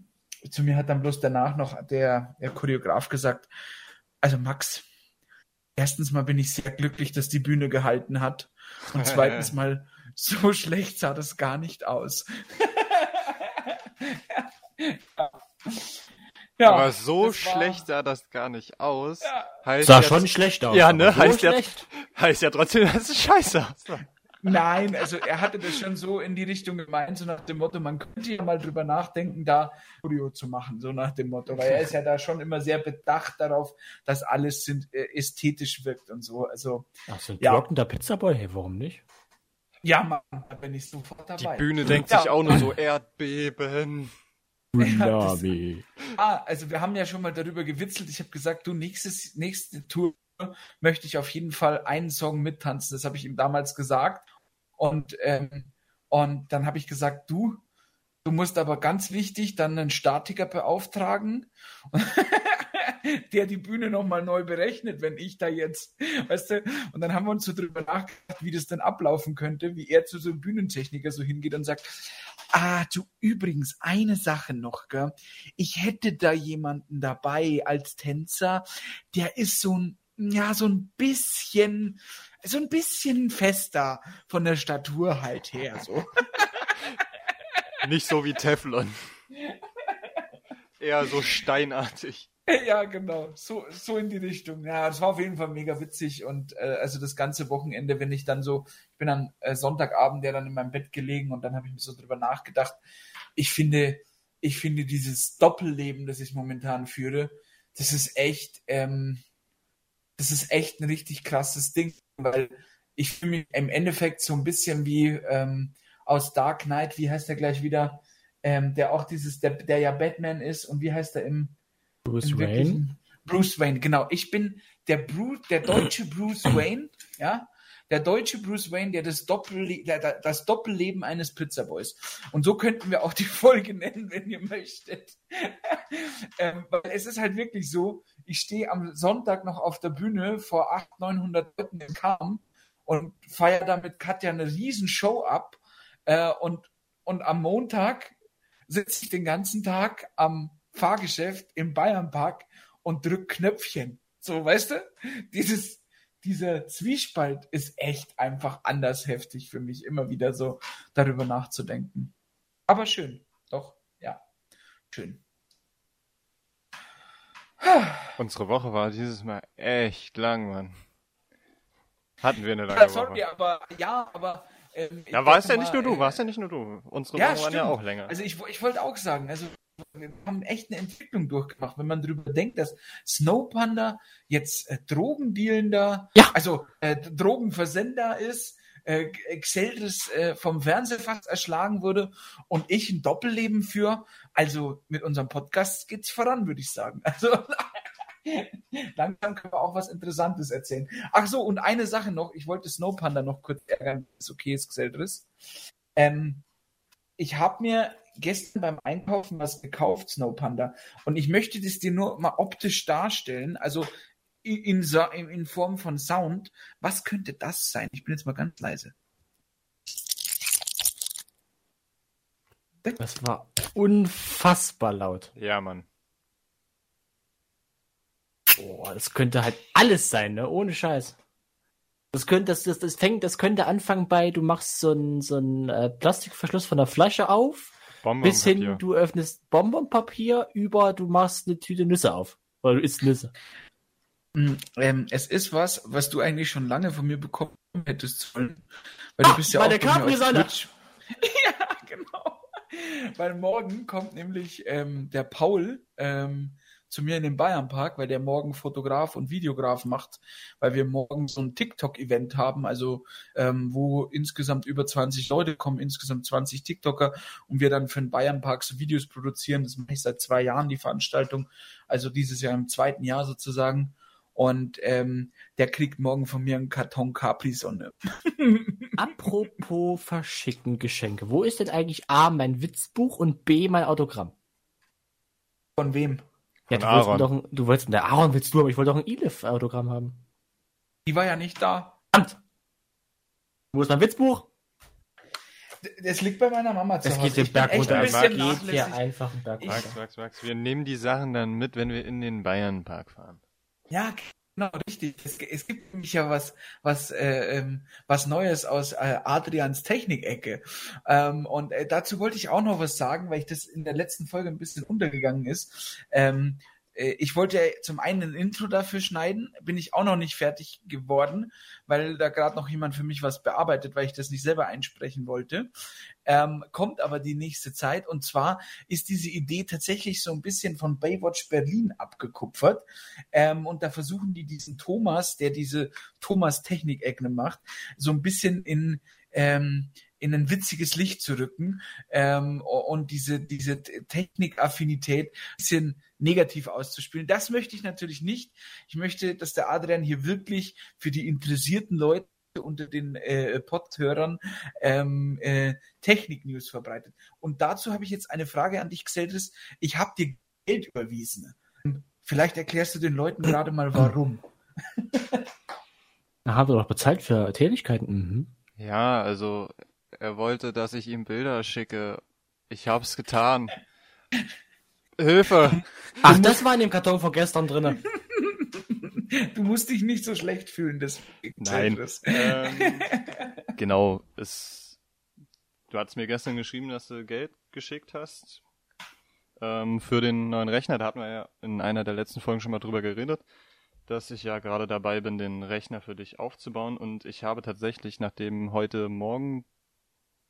zu mir hat dann bloß danach noch der, der Choreograf gesagt, also Max, erstens mal bin ich sehr glücklich, dass die Bühne gehalten hat. Und zweitens mal, so schlecht sah das gar nicht aus. ja. Aber so schlecht sah das gar nicht aus. Ja. Heißt sah ja, schon schlecht aus. Ja, ne? So heißt, ja, heißt ja trotzdem, dass es scheiße aussah. Nein, also er hatte das schon so in die Richtung gemeint, so nach dem Motto, man könnte ja mal drüber nachdenken, da Studio zu machen, so nach dem Motto, weil er ist ja da schon immer sehr bedacht darauf, dass alles sind, äh, ästhetisch wirkt und so. Also, Ach, so ein ja. trockender Pizzaboy, hey, warum nicht? Ja, Mann, da bin ich sofort dabei. Die Bühne denkt ja. sich auch nur so Erdbeben. Tsunami. ah, also wir haben ja schon mal darüber gewitzelt. Ich habe gesagt, du, nächstes, nächste Tour möchte ich auf jeden Fall einen Song mittanzen. Das habe ich ihm damals gesagt. Und, ähm, und dann habe ich gesagt, du, du musst aber ganz wichtig dann einen Statiker beauftragen, der die Bühne nochmal neu berechnet, wenn ich da jetzt, weißt du, und dann haben wir uns so drüber nachgedacht, wie das denn ablaufen könnte, wie er zu so einem Bühnentechniker so hingeht und sagt, Ah, du übrigens, eine Sache noch, gell? Ich hätte da jemanden dabei als Tänzer, der ist so ein ja, so ein bisschen, so ein bisschen fester von der Statur halt her, so. Nicht so wie Teflon. Eher so steinartig. Ja, genau. So, so in die Richtung. Ja, das war auf jeden Fall mega witzig und äh, also das ganze Wochenende, wenn ich dann so, ich bin am äh, Sonntagabend ja dann in meinem Bett gelegen und dann habe ich mir so drüber nachgedacht. Ich finde, ich finde dieses Doppelleben, das ich momentan führe, das ist echt, ähm, das ist echt ein richtig krasses Ding, weil ich fühle mich im Endeffekt so ein bisschen wie ähm, aus Dark Knight, wie heißt der gleich wieder, ähm, der auch dieses, der, der ja Batman ist und wie heißt er im Bruce im Wayne. Bruce Wayne, genau. Ich bin der Bruce, der deutsche Bruce Wayne, ja, der deutsche Bruce Wayne, der das, Doppelle der, der, das Doppelleben eines Pizzaboys. Und so könnten wir auch die Folge nennen, wenn ihr möchtet. ähm, weil es ist halt wirklich so, ich stehe am Sonntag noch auf der Bühne vor 800, 900 Leuten im Kam und feiere da mit Katja eine riesen Show ab. Äh, und, und am Montag sitze ich den ganzen Tag am Fahrgeschäft im Bayernpark und drück Knöpfchen. So, weißt du? Dieses, dieser Zwiespalt ist echt einfach anders heftig für mich, immer wieder so darüber nachzudenken. Aber schön, doch, ja, schön. Unsere Woche war dieses Mal echt lang, Mann. Hatten wir eine lange Ja, sorry, Woche. aber ja, aber. Ähm, Ja, warst ja nicht nur du, äh, warst ja nicht nur du. Unsere Ja, Wochen waren ja stimmt. auch länger. Also ich, ich wollte auch sagen, also wir haben echt eine Entwicklung durchgemacht, wenn man darüber denkt, dass Snow Panda jetzt äh, Drogendealender, Ja. also äh, Drogenversender ist, äh, Xeldris äh, vom Fernseher fast erschlagen wurde und ich ein Doppelleben für. Also mit unserem Podcast geht's voran, würde ich sagen. Also langsam können wir auch was Interessantes erzählen. Ach so, und eine Sache noch, ich wollte Snow Panda noch kurz ärgern, ist okay, ist Xeldris. Ähm, ich habe mir gestern beim Einkaufen was gekauft, Snow Panda. Und ich möchte das dir nur mal optisch darstellen, also in, in, in Form von Sound. Was könnte das sein? Ich bin jetzt mal ganz leise. Das war unfassbar laut. ja, Mann. Boah, das könnte halt alles sein, ne? Ohne Scheiß. Das könnte, das, das, das fängt, das könnte anfangen bei, du machst so einen so einen, äh, Plastikverschluss von der Flasche auf, bis hin, du öffnest Bonbonpapier über, du machst eine Tüte Nüsse auf. Oder du isst Nüsse. Mm, Ähm, es ist was, was du eigentlich schon lange von mir bekommen hättest sollen. Weil du Ah, bist ja auch Capri-Sonne. Twitch. ja, genau. Weil morgen kommt nämlich ähm, der Paul ähm, zu mir in den Bayernpark, weil der morgen Fotograf und Videograf macht, weil wir morgen so ein TikTok-Event haben, also ähm, wo insgesamt über 20 Leute kommen, insgesamt 20 TikToker und wir dann für den Bayernpark so Videos produzieren. Das mache ich seit zwei Jahren, die Veranstaltung, also dieses Jahr im zweiten Jahr sozusagen. Und ähm, der kriegt morgen von mir einen Karton Capri-Sonne. Apropos verschicken Geschenke. Wo ist denn eigentlich A, mein Witzbuch und B, mein Autogramm? Von wem? Ja, Von du wolltest, mir Aaron. doch ein, du wolltest, der Aaron willst du, aber ich wollte doch ein Elif-Autogramm haben. Die war ja nicht da. Verdammt! Wo ist mein Witzbuch? Das liegt bei meiner Mama zu Es Hause. geht den Ich bin Berg echt runter. ein bisschen geht hier einfach Berg. Max, Max, Max, wir nehmen die Sachen dann mit, wenn wir in den Bayernpark fahren. Ja, genau, richtig. Es, es gibt nämlich ja was, was, äh, ähm, was Neues aus äh, Adrians Technikecke. Ähm, und äh, dazu wollte ich auch noch was sagen, weil ich das in der letzten Folge ein bisschen untergegangen ist. Ähm, äh, ich wollte zum einen ein Intro dafür schneiden, bin ich auch noch nicht fertig geworden, weil da gerade noch jemand für mich was bearbeitet, weil ich das nicht selber einsprechen wollte. Ähm, kommt aber die nächste Zeit und zwar ist diese Idee tatsächlich so ein bisschen von Baywatch Berlin abgekupfert. Ähm, und da versuchen die diesen Thomas, der diese Thomas Technik-Ecken macht, so ein bisschen in, ähm, in ein witziges Licht zu rücken ähm, und diese, diese Technikaffinität ein bisschen negativ auszuspielen. Das möchte ich natürlich nicht. Ich möchte, dass der Adrian hier wirklich für die interessierten Leute unter den äh, Pod-Hörern ähm, äh, Technik-News verbreitet. Und dazu habe ich jetzt eine Frage an dich, Xeldris. Ich habe dir Geld überwiesen. Vielleicht erklärst du den Leuten gerade mal, warum. Da haben wir doch bezahlt für Tätigkeiten. Mhm. Ja, also er wollte, dass ich ihm Bilder schicke. Ich hab's getan. Hilfe! Ach, das war in dem Karton von gestern drinne. Du musst dich nicht so schlecht fühlen, das Nein. ähm, genau, es, du hast mir gestern geschrieben, dass du Geld geschickt hast ähm, für den neuen Rechner. Da hatten wir ja in einer der letzten Folgen schon mal drüber geredet, dass ich ja gerade dabei bin, den Rechner für dich aufzubauen. Und ich habe tatsächlich, nachdem heute Morgen,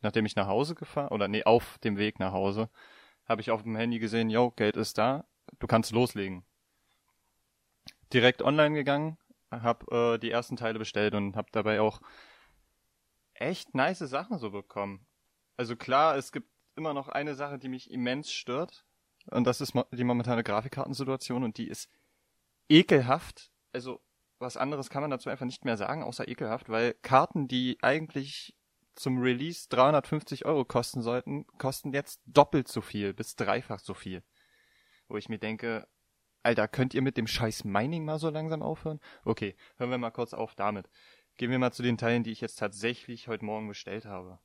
nachdem ich nach Hause gefahren, oder nee, auf dem Weg nach Hause, habe ich auf dem Handy gesehen, yo, Geld ist da, du kannst loslegen. Direkt online gegangen, hab äh, die ersten Teile bestellt und hab dabei auch echt nice Sachen so bekommen. Also klar, es gibt immer noch eine Sache, die mich immens stört. Und das ist die momentane Grafikkartensituation und die ist ekelhaft. Also was anderes kann man dazu einfach nicht mehr sagen, außer ekelhaft, weil Karten, die eigentlich zum Release 350 Euro kosten sollten, kosten jetzt doppelt so viel, bis dreifach so viel. Wo ich mir denke, Alter, könnt ihr mit dem scheiß Mining mal so langsam aufhören? Okay, hören wir mal kurz auf damit. Gehen wir mal zu den Teilen, die ich jetzt tatsächlich heute Morgen bestellt habe.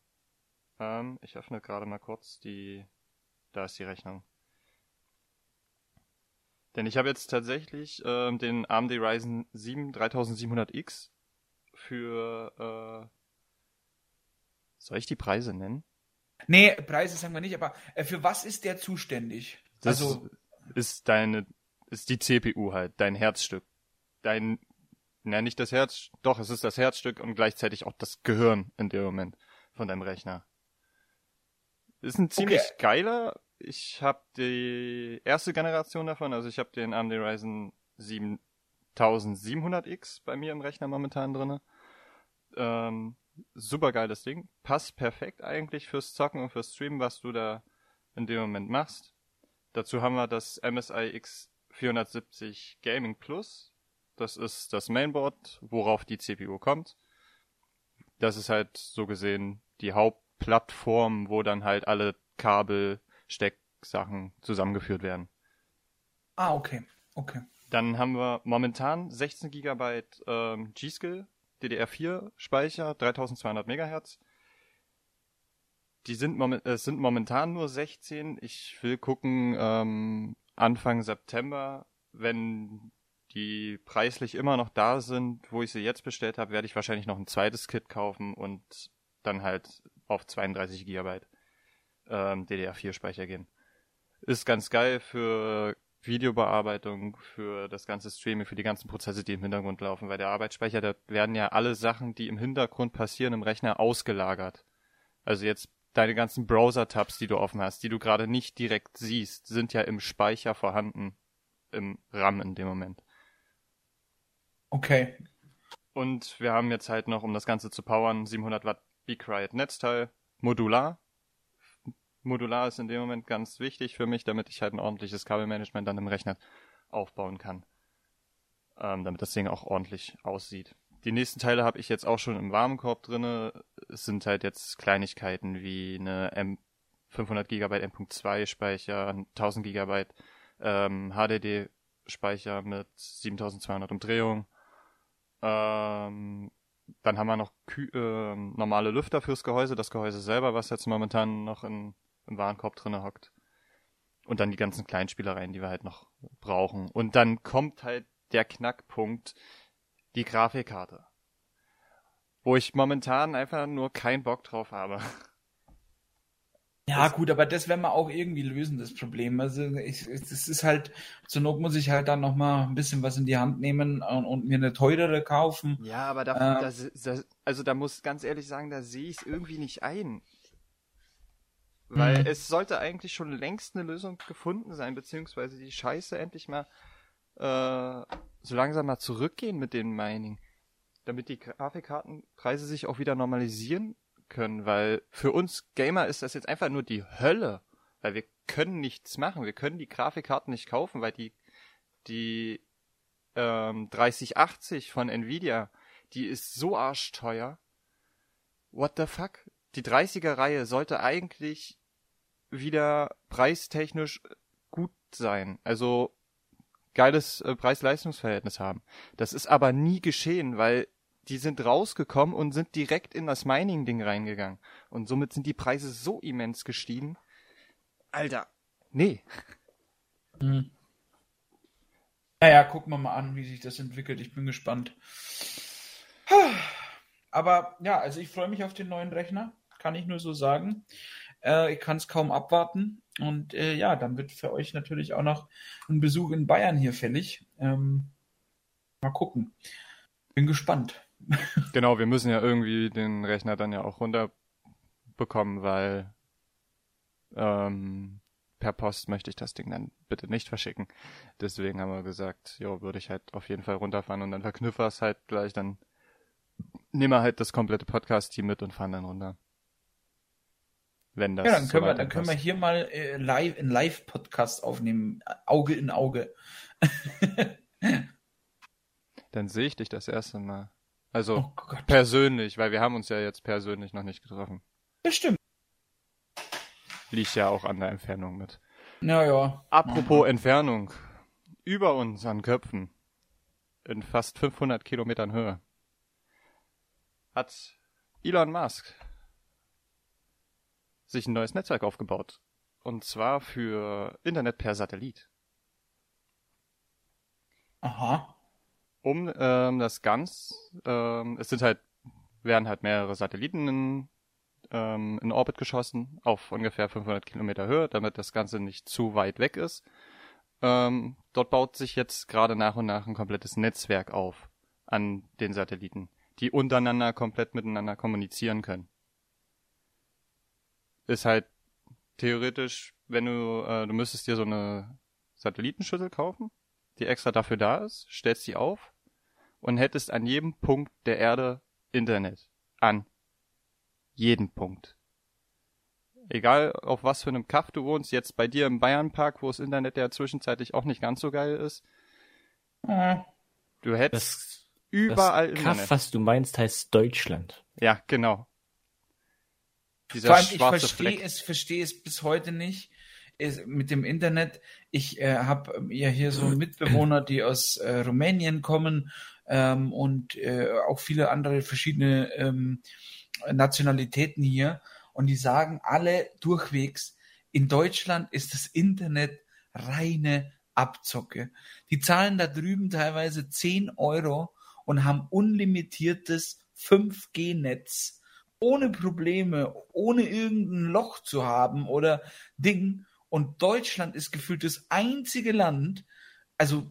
Ähm, ich öffne gerade mal kurz die, da ist die Rechnung. Denn ich habe jetzt tatsächlich ähm, den AMD Ryzen 7 3700X für, äh, soll ich die Preise nennen? Nee, Preise sagen wir nicht, aber äh, für was ist der zuständig? Das also ist deine, ist die CPU halt, dein Herzstück. Dein, na nicht das Herz, doch, es ist das Herzstück und gleichzeitig auch das Gehirn in dem Moment von deinem Rechner. Ist ein ziemlich okay. geiler ich habe die erste Generation davon, also ich habe den AMD Ryzen 7700X bei mir im Rechner momentan drinne. Ähm, super geiles Ding, passt perfekt eigentlich fürs Zocken und fürs Streamen, was du da in dem Moment machst. Dazu haben wir das MSI X470 Gaming Plus. Das ist das Mainboard, worauf die CPU kommt. Das ist halt so gesehen die Hauptplattform, wo dann halt alle Kabel, Stecksachen zusammengeführt werden. Ah, okay. Okay. Dann haben wir momentan 16 GB ähm, G-Skill, DDR4 Speicher, 3200 MHz. Die sind, moment, äh, sind momentan nur 16. Ich will gucken, ähm, Anfang September, wenn die preislich immer noch da sind, wo ich sie jetzt bestellt habe, werde ich wahrscheinlich noch ein zweites Kit kaufen und dann halt auf 32 GB ähm, DDR4-Speicher gehen. Ist ganz geil für Videobearbeitung, für das ganze Streaming, für die ganzen Prozesse, die im Hintergrund laufen, weil der Arbeitsspeicher, da werden ja alle Sachen, die im Hintergrund passieren im Rechner, ausgelagert. Also jetzt deine ganzen Browser-Tabs, die du offen hast, die du gerade nicht direkt siehst, sind ja im Speicher vorhanden, im RAM in dem Moment. Okay. Und wir haben jetzt halt noch, um das Ganze zu powern, 700 Watt Quiet Netzteil, modular, modular ist in dem Moment ganz wichtig für mich, damit ich halt ein ordentliches Kabelmanagement dann im Rechner aufbauen kann. Ähm, damit das Ding auch ordentlich aussieht. Die nächsten Teile habe ich jetzt auch schon im Warenkorb drinne. Es sind halt jetzt Kleinigkeiten wie eine M 500 GB M.2 Speicher, 1000 GB ähm, HDD Speicher mit 7200 Umdrehungen. Ähm, dann haben wir noch Kü äh, normale Lüfter fürs Gehäuse, das Gehäuse selber, was jetzt momentan noch in im Warenkorb drinne hockt. Und dann die ganzen Kleinspielereien, die wir halt noch brauchen. Und dann kommt halt der Knackpunkt, die Grafikkarte. Wo ich momentan einfach nur keinen Bock drauf habe. Ja, gut, aber das werden wir auch irgendwie lösen, das Problem. Also, ich, es ist halt, zur Not muss ich halt dann nochmal ein bisschen was in die Hand nehmen und, und mir eine teurere kaufen. Ja, aber da, äh, das, das, also da muss ganz ehrlich sagen, da sehe ich es irgendwie nicht ein. Weil mhm. es sollte eigentlich schon längst eine Lösung gefunden sein, beziehungsweise die Scheiße endlich mal äh, so langsam mal zurückgehen mit dem Mining. Damit die Grafikkartenpreise sich auch wieder normalisieren können, weil für uns Gamer ist das jetzt einfach nur die Hölle. Weil wir können nichts machen. Wir können die Grafikkarten nicht kaufen, weil die, die ähm, 3080 von Nvidia, die ist so arschteuer. What the fuck? Die 30er Reihe sollte eigentlich wieder preistechnisch gut sein. Also geiles äh, Preis-Leistungs-Verhältnis haben. Das ist aber nie geschehen, weil die sind rausgekommen und sind direkt in das Mining-Ding reingegangen. Und somit sind die Preise so immens gestiegen. Alter, nee. Hm. Naja, gucken wir mal an, wie sich das entwickelt. Ich bin gespannt. Aber ja, also ich freue mich auf den neuen Rechner, kann ich nur so sagen. Äh, ich kann es kaum abwarten. Und äh, ja, dann wird für euch natürlich auch noch ein Besuch in Bayern hier fällig. Ähm, mal gucken. Bin gespannt. Genau, wir müssen ja irgendwie den Rechner dann ja auch runterbekommen, weil ähm, per Post möchte ich das Ding dann bitte nicht verschicken. Deswegen haben wir gesagt, jo, würde ich halt auf jeden Fall runterfahren und dann verknüpfen wir es halt gleich, dann nehmen wir halt das komplette Podcast-Team mit und fahren dann runter. Wenn das Ja, dann so können, wir, weiter dann können wir hier mal äh, live, einen Live-Podcast aufnehmen. Auge in Auge. Dann sehe ich dich das erste Mal. Also Oh persönlich, weil wir haben uns ja jetzt persönlich noch nicht getroffen. Bestimmt. Liegt ja auch an der Entfernung mit. Naja. Apropos Entfernung. Über uns an Köpfen, in fast 500 Kilometern Höhe, hat Elon Musk sich ein neues Netzwerk aufgebaut. Und zwar für Internet per Satellit. Aha. Um ähm, das ganz, ähm, es sind halt, werden halt mehrere Satelliten in, ähm, in Orbit geschossen, auf ungefähr 500 Kilometer Höhe, damit das Ganze nicht zu weit weg ist. Ähm, dort baut sich jetzt gerade nach und nach ein komplettes Netzwerk auf an den Satelliten, die untereinander komplett miteinander kommunizieren können. Ist halt theoretisch, wenn du, äh, du müsstest dir so eine Satellitenschüssel kaufen, die extra dafür da ist, stellst die auf und hättest an jedem Punkt der Erde Internet. An jeden Punkt. Egal auf was für einem Kaff du wohnst, jetzt bei dir im Bayernpark, wo das Internet ja zwischenzeitlich auch nicht ganz so geil ist, Äh, du hättest Das, überall das Internet. Kaff, was du meinst, heißt Deutschland. Ja, genau. Dieser Vor allem, ich verstehe es, verstehe es bis heute nicht ist, mit dem Internet. Ich äh, habe ja hier so Mitbewohner, die aus äh, Rumänien kommen ähm, und äh, auch viele andere verschiedene ähm, Nationalitäten hier. Und die sagen alle durchwegs, in Deutschland ist das Internet reine Abzocke. Die zahlen da drüben teilweise 10 Euro und haben unlimitiertes 5G-Netz ohne Probleme, ohne irgendein Loch zu haben oder Ding. Und Deutschland ist gefühlt das einzige Land, also äh,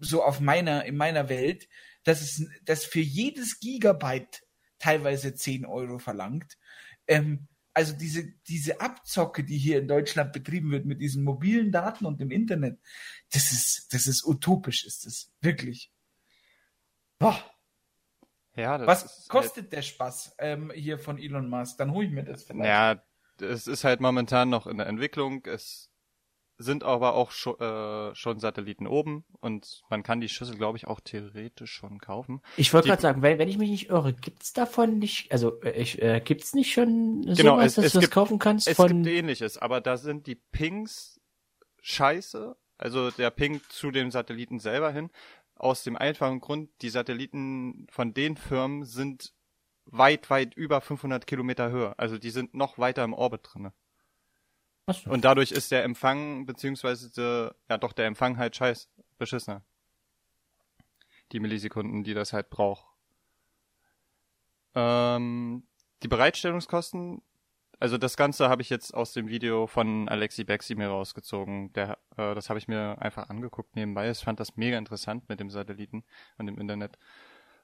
so auf meiner, in meiner Welt, dass es, das für jedes Gigabyte teilweise 10 Euro verlangt. Ähm, also diese, diese Abzocke, die hier in Deutschland betrieben wird mit diesen mobilen Daten und dem Internet, das ist, das ist utopisch, ist das. Wirklich. Boah. Ja, das Was ist halt- kostet der Spaß ähm, hier von Elon Musk? Dann hole ich mir das vielleicht. Ja, es ist halt momentan noch in der Entwicklung. Es sind aber auch scho äh, schon Satelliten oben und man kann die Schüssel, glaube ich, auch theoretisch schon kaufen. Ich wollte gerade sagen, wenn, wenn ich mich nicht irre, gibt's davon nicht, also äh, ich, äh, gibt's nicht schon Genau, sowas, es- dass es du das gibt- kaufen kannst Es von gibt ähnliches, aber da sind die Pings scheiße, also der Ping zu dem Satelliten selber hin. Aus dem einfachen Grund, die Satelliten von den Firmen sind weit, weit über 500 Kilometer Höhe. Also die sind noch weiter im Orbit drinne. Und dadurch ist der Empfang, beziehungsweise, der, ja doch, der Empfang halt scheiß, beschissener. Die Millisekunden, die das halt braucht. Ähm, die Bereitstellungskosten, also das Ganze habe ich jetzt aus dem Video von Alexi Bexi mir rausgezogen. Der, äh, das habe ich mir einfach angeguckt nebenbei. Ich fand das mega interessant mit dem Satelliten und dem Internet.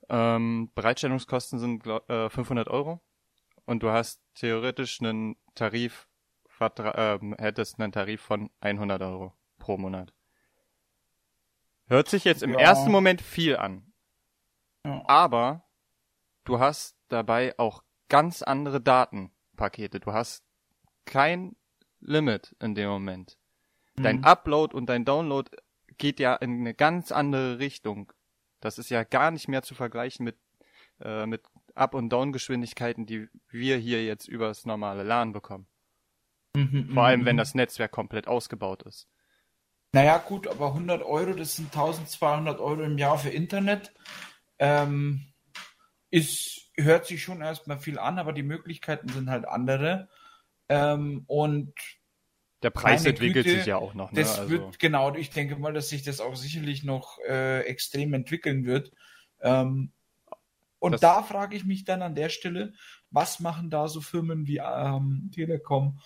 Ähm, Bereitstellungskosten sind glaub, äh, 500 Euro und du hast theoretisch einen Tarif, ähm, hättest einen Tarif von 100 Euro pro Monat. Hört sich jetzt im Ja. ersten Moment viel an, Ja. aber du hast dabei auch ganz andere Datenpakete. Du hast kein Limit in dem Moment. Dein Mhm. Upload und dein Download geht ja in eine ganz andere Richtung. Das ist ja gar nicht mehr zu vergleichen mit, äh, mit Up- und Down-Geschwindigkeiten, die wir hier jetzt übers normale LAN bekommen. Mhm, Vor allem, mhm, wenn mhm. das Netzwerk komplett ausgebaut ist. Naja, gut, aber 100 Euro, das sind 1200 Euro im Jahr für Internet. Ähm, ist, hört sich schon erstmal viel an, aber die Möglichkeiten sind halt andere. Ähm, und Der Preis entwickelt Güte, sich ja auch noch. Ne? das Also, wird, genau, ich denke mal, dass sich das auch sicherlich noch äh, extrem entwickeln wird. Ähm, und Das- da frage ich mich dann an der Stelle, was machen da so Firmen wie ähm, Telekom,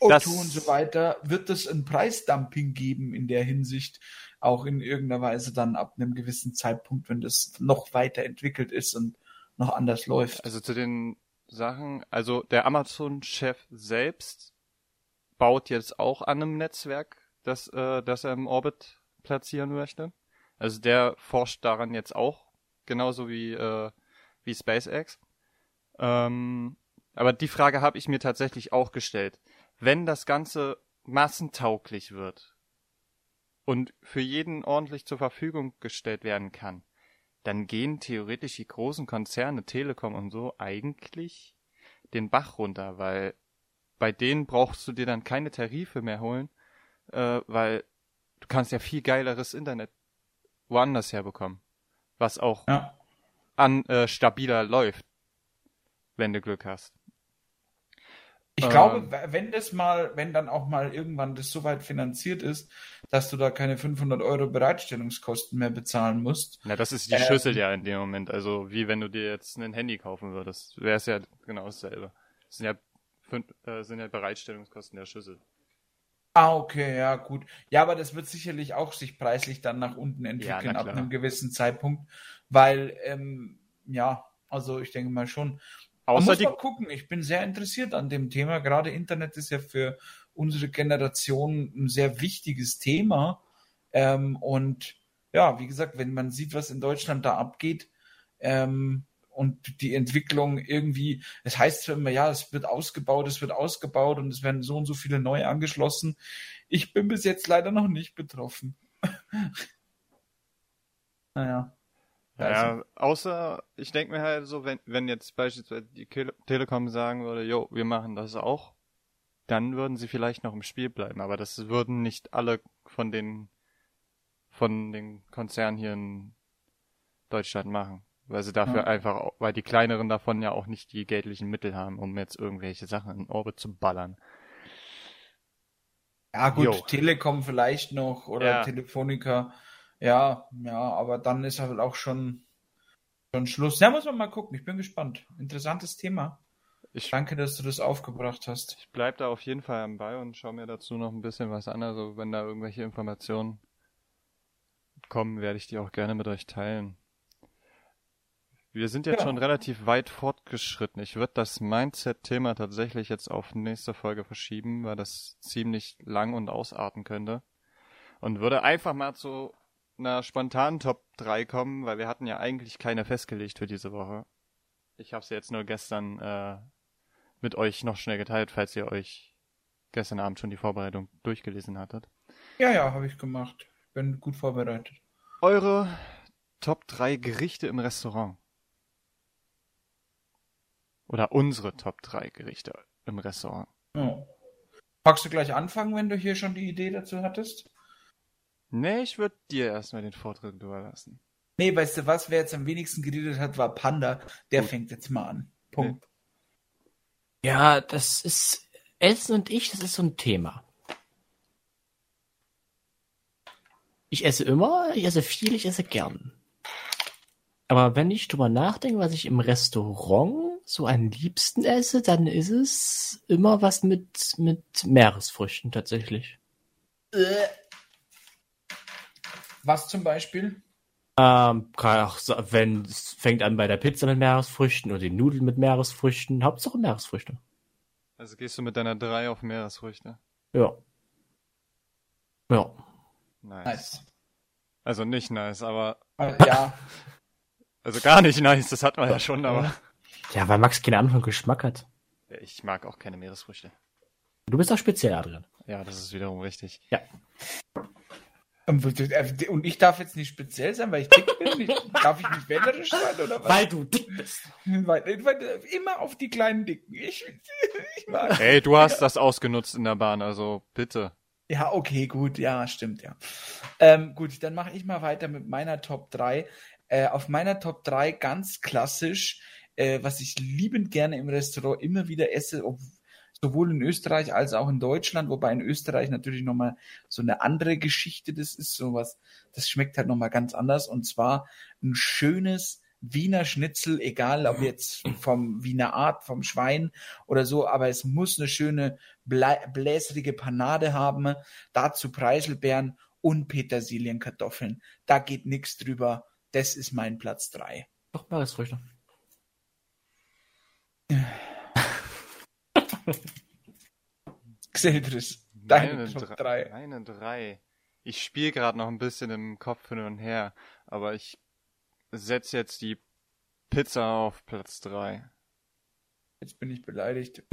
O2 Das- und so weiter? Wird es ein Preisdumping geben in der Hinsicht, auch in irgendeiner Weise dann ab einem gewissen Zeitpunkt, wenn das noch weiter entwickelt ist und noch anders läuft? also zu den Sachen, also der Amazon-Chef selbst, baut jetzt auch an einem Netzwerk, das, äh, das er im Orbit platzieren möchte. Also der forscht daran jetzt auch, genauso wie, äh, wie SpaceX. Ähm, aber die Frage habe ich mir tatsächlich auch gestellt. Wenn das Ganze massentauglich wird und für jeden ordentlich zur Verfügung gestellt werden kann, dann gehen theoretisch die großen Konzerne, Telekom und so, eigentlich den Bach runter, weil bei denen brauchst du dir dann keine Tarife mehr holen, äh, weil du kannst ja viel geileres Internet woanders herbekommen, was auch Ja. an äh, stabiler läuft, wenn du Glück hast. Ich Ähm. glaube, w- wenn das mal, wenn dann auch mal irgendwann das so weit finanziert ist, dass du da keine 500 Euro Bereitstellungskosten mehr bezahlen musst. Na, das ist die Ähm. Schüssel ja in dem Moment. Also wie wenn du dir jetzt ein Handy kaufen würdest, wäre es ja genau dasselbe. Das sind ja fünf, äh, sind ja Bereitstellungskosten der Schüssel. Ah, okay, ja, gut. Ja, aber das wird sicherlich auch sich preislich dann nach unten entwickeln na ab einem gewissen Zeitpunkt, weil, ähm, ja, also ich denke mal schon. Außer muss die, mal gucken, ich bin sehr interessiert an dem Thema. Gerade Internet ist ja für unsere Generation ein sehr wichtiges Thema. Ähm, und ja, wie gesagt, wenn man sieht, was in Deutschland da abgeht, ähm, und die Entwicklung irgendwie, es heißt zwar immer, ja, es wird ausgebaut, es wird ausgebaut und es werden so und so viele neu angeschlossen. Ich bin bis jetzt leider noch nicht betroffen. naja. Ja, außer ich denke mir halt so, wenn, wenn jetzt beispielsweise die Telekom sagen würde, jo, wir machen das auch, dann würden sie vielleicht noch im Spiel bleiben. Aber das würden nicht alle von den von den Konzernen hier in Deutschland machen. Weil sie dafür Ja. einfach, weil die kleineren davon ja auch nicht die geldlichen Mittel haben, um jetzt irgendwelche Sachen in Orbit zu ballern. Ja, gut, Jo. Telekom vielleicht noch oder Ja. Telefonica. Ja, ja, aber dann ist halt auch schon, schon Schluss. Ja, muss man mal gucken. Ich bin gespannt. Interessantes Thema. Ich, Danke, dass du das aufgebracht hast. ich bleib da auf jeden Fall am Ball und schau mir dazu noch ein bisschen was an. Also wenn da irgendwelche Informationen kommen, werde ich die auch gerne mit euch teilen. Wir sind jetzt Ja. schon relativ weit fortgeschritten. Ich würde das Mindset-Thema tatsächlich jetzt auf nächste Folge verschieben, weil das ziemlich lang und ausarten könnte. Und würde einfach mal zu einer spontanen Top 3 kommen, weil wir hatten ja eigentlich keine festgelegt für diese Woche. Ich habe sie jetzt nur gestern äh, mit euch noch schnell geteilt, falls ihr euch gestern Abend schon die Vorbereitung durchgelesen hattet. Ja, ja, habe ich gemacht. Bin gut vorbereitet. Eure Top 3 Gerichte im Restaurant. Oder unsere Top 3 Gerichte im Restaurant. Ja. Magst du gleich anfangen, wenn du hier schon die Idee dazu hattest? Nee, ich würde dir erstmal den Vortritt überlassen. Nee, weißt du was? Wer jetzt am wenigsten geredet hat, war Panda. Der Gut. fängt jetzt mal an. Punkt. Ja, das ist Essen und ich, das ist so ein Thema. Ich esse immer, ich esse viel, ich esse gern. Aber wenn ich drüber nachdenke, was ich im Restaurant so am liebsten esse, dann ist es immer was mit, mit Meeresfrüchten tatsächlich. Was zum Beispiel? Ähm, kann auch wenn es fängt an bei der Pizza mit Meeresfrüchten oder den Nudeln mit Meeresfrüchten, Hauptsache Meeresfrüchte. Also gehst du mit deiner 3 auf Meeresfrüchte. Ja. Ja. Nice. Nice. Also nicht nice, aber Äh, Ja, also gar nicht nice, das hat man ja schon, aber Ja, weil Max keine Ahnung von Geschmack hat. ich mag auch keine Meeresfrüchte. Du bist auch speziell, Adrian. Ja, das ist wiederum richtig. und und ich darf jetzt nicht speziell sein, weil ich dick bin. Ich, darf ich nicht wählerisch sein oder was? Weil du dick bist. Weil, weil, immer auf die kleinen Dicken. Ich, ich mag. Ey, du hast das ausgenutzt in der Bahn, also bitte. Ja, okay, gut, ja, stimmt, ja. Ähm, gut, dann mache ich mal weiter mit meiner Top 3. Äh, auf meiner Top 3 ganz klassisch, äh, was ich liebend gerne im Restaurant immer wieder esse, ob, sowohl in Österreich als auch in Deutschland, wobei in Österreich natürlich nochmal so eine andere Geschichte das ist, sowas, das schmeckt halt nochmal ganz anders und zwar ein schönes Wiener Schnitzel, egal ob jetzt vom Wiener Art, vom Schwein oder so, aber es muss eine schöne blä bläsrige Panade haben, dazu Preiselbeeren und Petersilienkartoffeln. Da geht nichts drüber. Das ist mein Platz 3. Doch, Meeresfrüchte. Xeldris, deine Meine Top drei. 3. Meine drei. Ich spiele gerade noch ein bisschen im Kopf hin und her, aber ich setze jetzt die Pizza auf Platz drei. Jetzt bin ich beleidigt.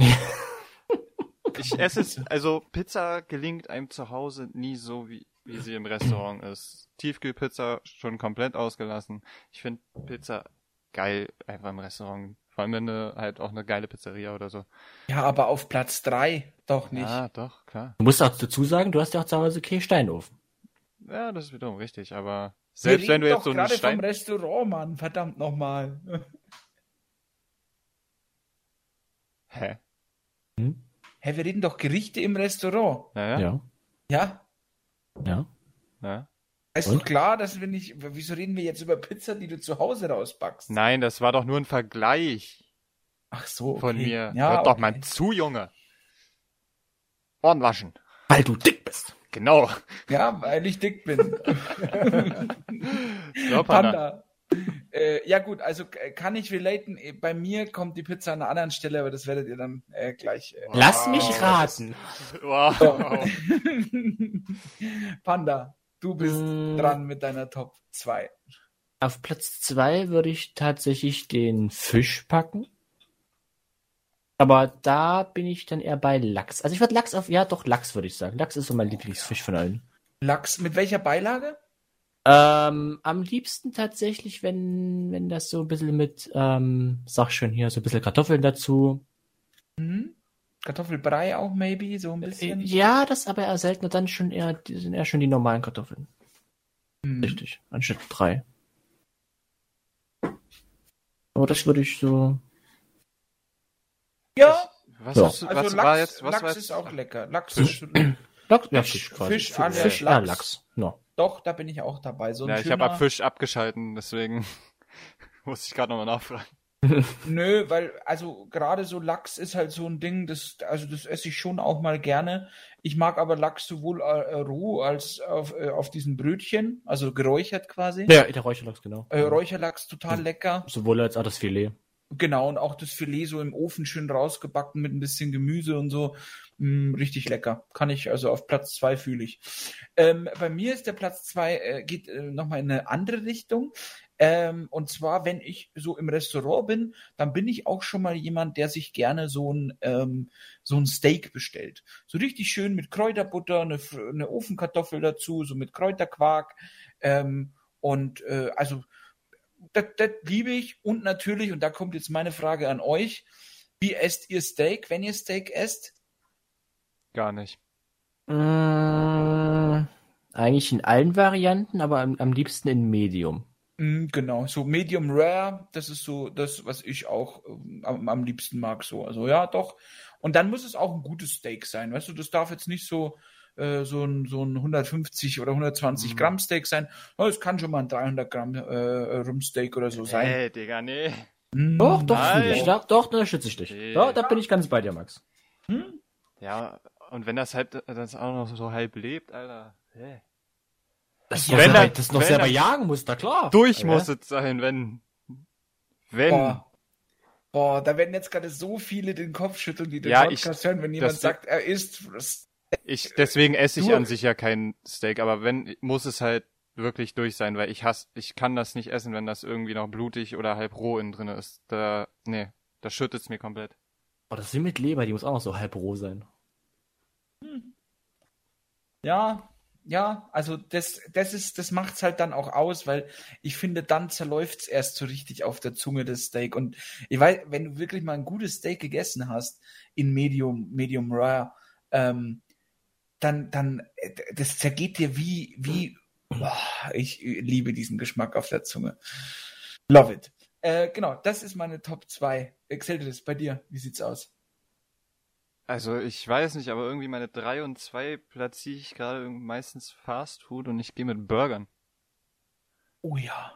Ich esse es, also Pizza gelingt einem zu Hause nie so, wie, wie sie im Restaurant ist. Tiefkühlpizza schon komplett ausgelassen. Ich finde Pizza geil einfach im Restaurant. Vor allem wenn du halt auch eine geile Pizzeria oder so. Ja, aber auf Platz 3 doch nicht. Ja, doch, klar. Du musst auch dazu sagen, du hast ja auch zu Hause okay Steinofen. Ja, das ist wiederum richtig, aber selbst wenn du jetzt so einen gerade vom Stein... Restaurant, Mann, verdammt nochmal. Hä? Hm? Hä, wir reden doch Gerichte im Restaurant. Naja, ja. Ja. Ja? Ja. ja. Ist Und? doch klar, dass wir nicht. Wieso reden wir jetzt über Pizza, die du zu Hause rausbackst? Nein, das war doch nur ein Vergleich Ach so. Okay. von mir. Ja, Hört doch okay. mal zu, Junge. Ohren waschen. Weil du dick bist. Genau. Ja, weil ich dick bin. So, Panda. Panda. Äh, ja gut, also kann ich relaten. Äh, Bei mir kommt die Pizza an einer anderen Stelle, aber das werdet ihr dann äh, gleich. Äh. Lass mich raten. Wow. Panda, du bist Mm. dran mit deiner Top 2. Auf Platz zwei würde ich tatsächlich den Fisch packen. Aber da bin ich dann eher bei Lachs. Also ich würde Lachs auf, ja doch, Lachs würde ich sagen. Lachs ist so mein Lieblingsfisch von allen. Lachs, mit welcher Beilage? Ähm, am liebsten tatsächlich, wenn, wenn das so ein bisschen mit, ähm, sag schon hier, so ein bisschen Kartoffeln dazu. Hm? Kartoffelbrei auch, maybe, so ein bisschen. Ja, das aber eher seltener, dann schon eher, sind eher schon die normalen Kartoffeln. Hm. Richtig, anstatt drei. Aber das würde ich so. Ja, Was, Ja. hast du- also was Lachs, war jetzt? Was Lachs war jetzt? ist auch lecker. Lachs Fisch. ist Lachs, ja, Fisch- Fisch quasi. Fisch, Fisch, Fisch ja, Lachs. Lachs. No. doch, da bin ich auch dabei. So ein Ja, ich schöner, habe ab Fisch abgeschalten, deswegen musste ich gerade nochmal nachfragen. Nö, weil, also gerade so Lachs ist halt so ein Ding, das, also das esse ich schon auch mal gerne. Ich mag aber Lachs sowohl äh, roh als auf, äh, auf diesen Brötchen, also geräuchert quasi. Ja, der Räucherlachs, genau. Äh, Räucherlachs total lecker. Sowohl als auch das Filet. Genau, und auch das Filet so im Ofen schön rausgebacken mit ein bisschen Gemüse und so. Mm, richtig lecker. Kann ich, also auf Platz zwei fühle ich. Ähm, bei mir ist der Platz zwei äh, geht äh, nochmal in eine andere Richtung. Ähm, und zwar, wenn ich so im Restaurant bin, dann bin ich auch schon mal jemand, der sich gerne so ein, ähm, so ein Steak bestellt. So richtig schön mit Kräuterbutter, eine, eine Ofenkartoffel dazu, so mit Kräuterquark. Ähm, und äh, also das, das liebe ich. Und natürlich, und da kommt jetzt meine Frage an euch, wie esst ihr Steak, wenn ihr Steak esst? Gar nicht. Mm, eigentlich in allen Varianten, aber am, am liebsten in Medium. Mm, genau, so Medium Rare, das ist so das, was ich auch ähm, am, am liebsten mag. So, also ja, doch. Und dann muss es auch ein gutes Steak sein, weißt du, das darf jetzt nicht so äh, so ein so ein 150 oder 120 Mhm. Gramm Steak sein. Ja, Es kann schon mal ein 300 Gramm äh, Rumsteak oder so sein. Hey, Digga, nee. Mm, Doch, doch, Nein. ich. Doch, doch, da schütze ich dich. Nee. Ja, da bin ich ganz bei dir, Max. hm? Ja, und wenn das halt das auch noch so halb lebt, Alter. Hä? Das wenn selber, er- das noch wenn selber er- jagen muss, da klar. Durch Ja. muss es sein, wenn. Wenn. Boah. Boah, da werden jetzt gerade so viele den Kopf schütteln, die den Ja, Podcast hören, wenn jemand sagt, er isst. Ich, deswegen esse ich Du- an sich ja kein Steak, aber wenn, muss es halt wirklich durch sein, weil ich hasse, ich kann das nicht essen, wenn das irgendwie noch blutig oder halb roh innen drin ist. Da, nee, da schüttet es mir komplett. Oh, das ist wie mit Leber, die muss auch noch so halb roh sein. ja, ja, also das, das ist, das macht's halt dann auch aus, weil ich finde, dann zerläuft's erst so richtig auf der Zunge das Steak. Und ich weiß, wenn du wirklich mal ein gutes Steak gegessen hast in Medium, Medium Rare, ähm, dann, dann, äh, das zergeht dir wie, wie, boah, ich liebe diesen Geschmack auf der Zunge. Love it. Äh, genau, das ist meine Top 2. Exceltis, bei dir, wie sieht's aus? Also ich weiß nicht, aber irgendwie meine drei und zwei platziere ich gerade meistens Fast Food und ich gehe mit Burgern. Oh ja.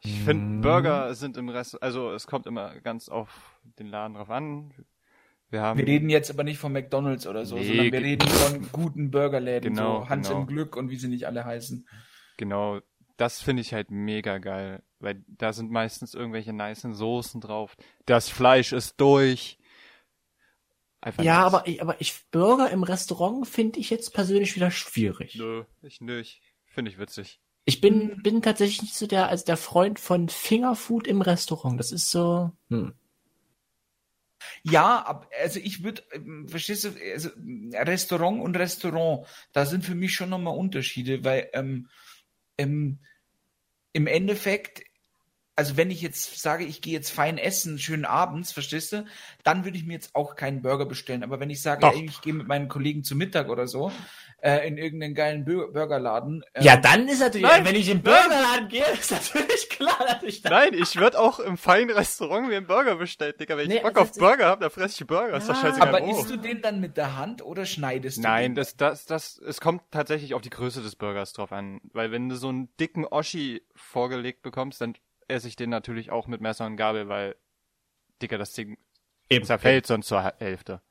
Ich Mm. finde Burger sind im Rest, also es kommt immer ganz auf den Laden drauf an. Wir haben Wir reden jetzt aber nicht von McDonalds oder so, Nee, sondern wir reden von guten Burgerläden, Genau, so Hans genau. im Glück und wie sie nicht alle heißen. Genau, das finde ich halt mega geil, weil da sind meistens irgendwelche nicen Soßen drauf. Das Fleisch ist durch. Einfach Ja, aber ich, aber ich Burger im Restaurant finde ich jetzt persönlich wieder schwierig. Nö, ich nicht. Finde ich witzig. Ich bin, bin tatsächlich nicht so der, als der Freund von Fingerfood im Restaurant. Das ist so, hm. Ja, also ich würde, verstehst du, also Restaurant und Restaurant, da sind für mich schon nochmal Unterschiede, weil ähm, ähm, im Endeffekt, also wenn ich jetzt sage, ich gehe jetzt fein essen, schön abends, verstehst du, dann würde ich mir jetzt auch keinen Burger bestellen. Aber wenn ich sage, ey, ich gehe mit meinen Kollegen zu Mittag oder so, äh, in irgendeinen geilen Bur Burgerladen. ähm, Ja, dann ist natürlich, Nein, wenn ich in den Burgerladen gehe, ist natürlich klar, dass ich da. Nein, ich würde auch im feinen Restaurant mir einen Burger bestellen, Digga. Wenn ich Nee, Bock das auf ist- Burger habe, dann fresse ich Burger. ist doch Ja, scheißegal. aber isst du den dann mit der Hand oder schneidest du Nein, den? das, das, das, es kommt tatsächlich auf die Größe des Burgers drauf an. Weil wenn du so einen dicken Oschi vorgelegt bekommst, dann esse ich den natürlich auch mit Messer und Gabel, weil, Digga, das Ding Eben. zerfällt sonst zur Hälfte.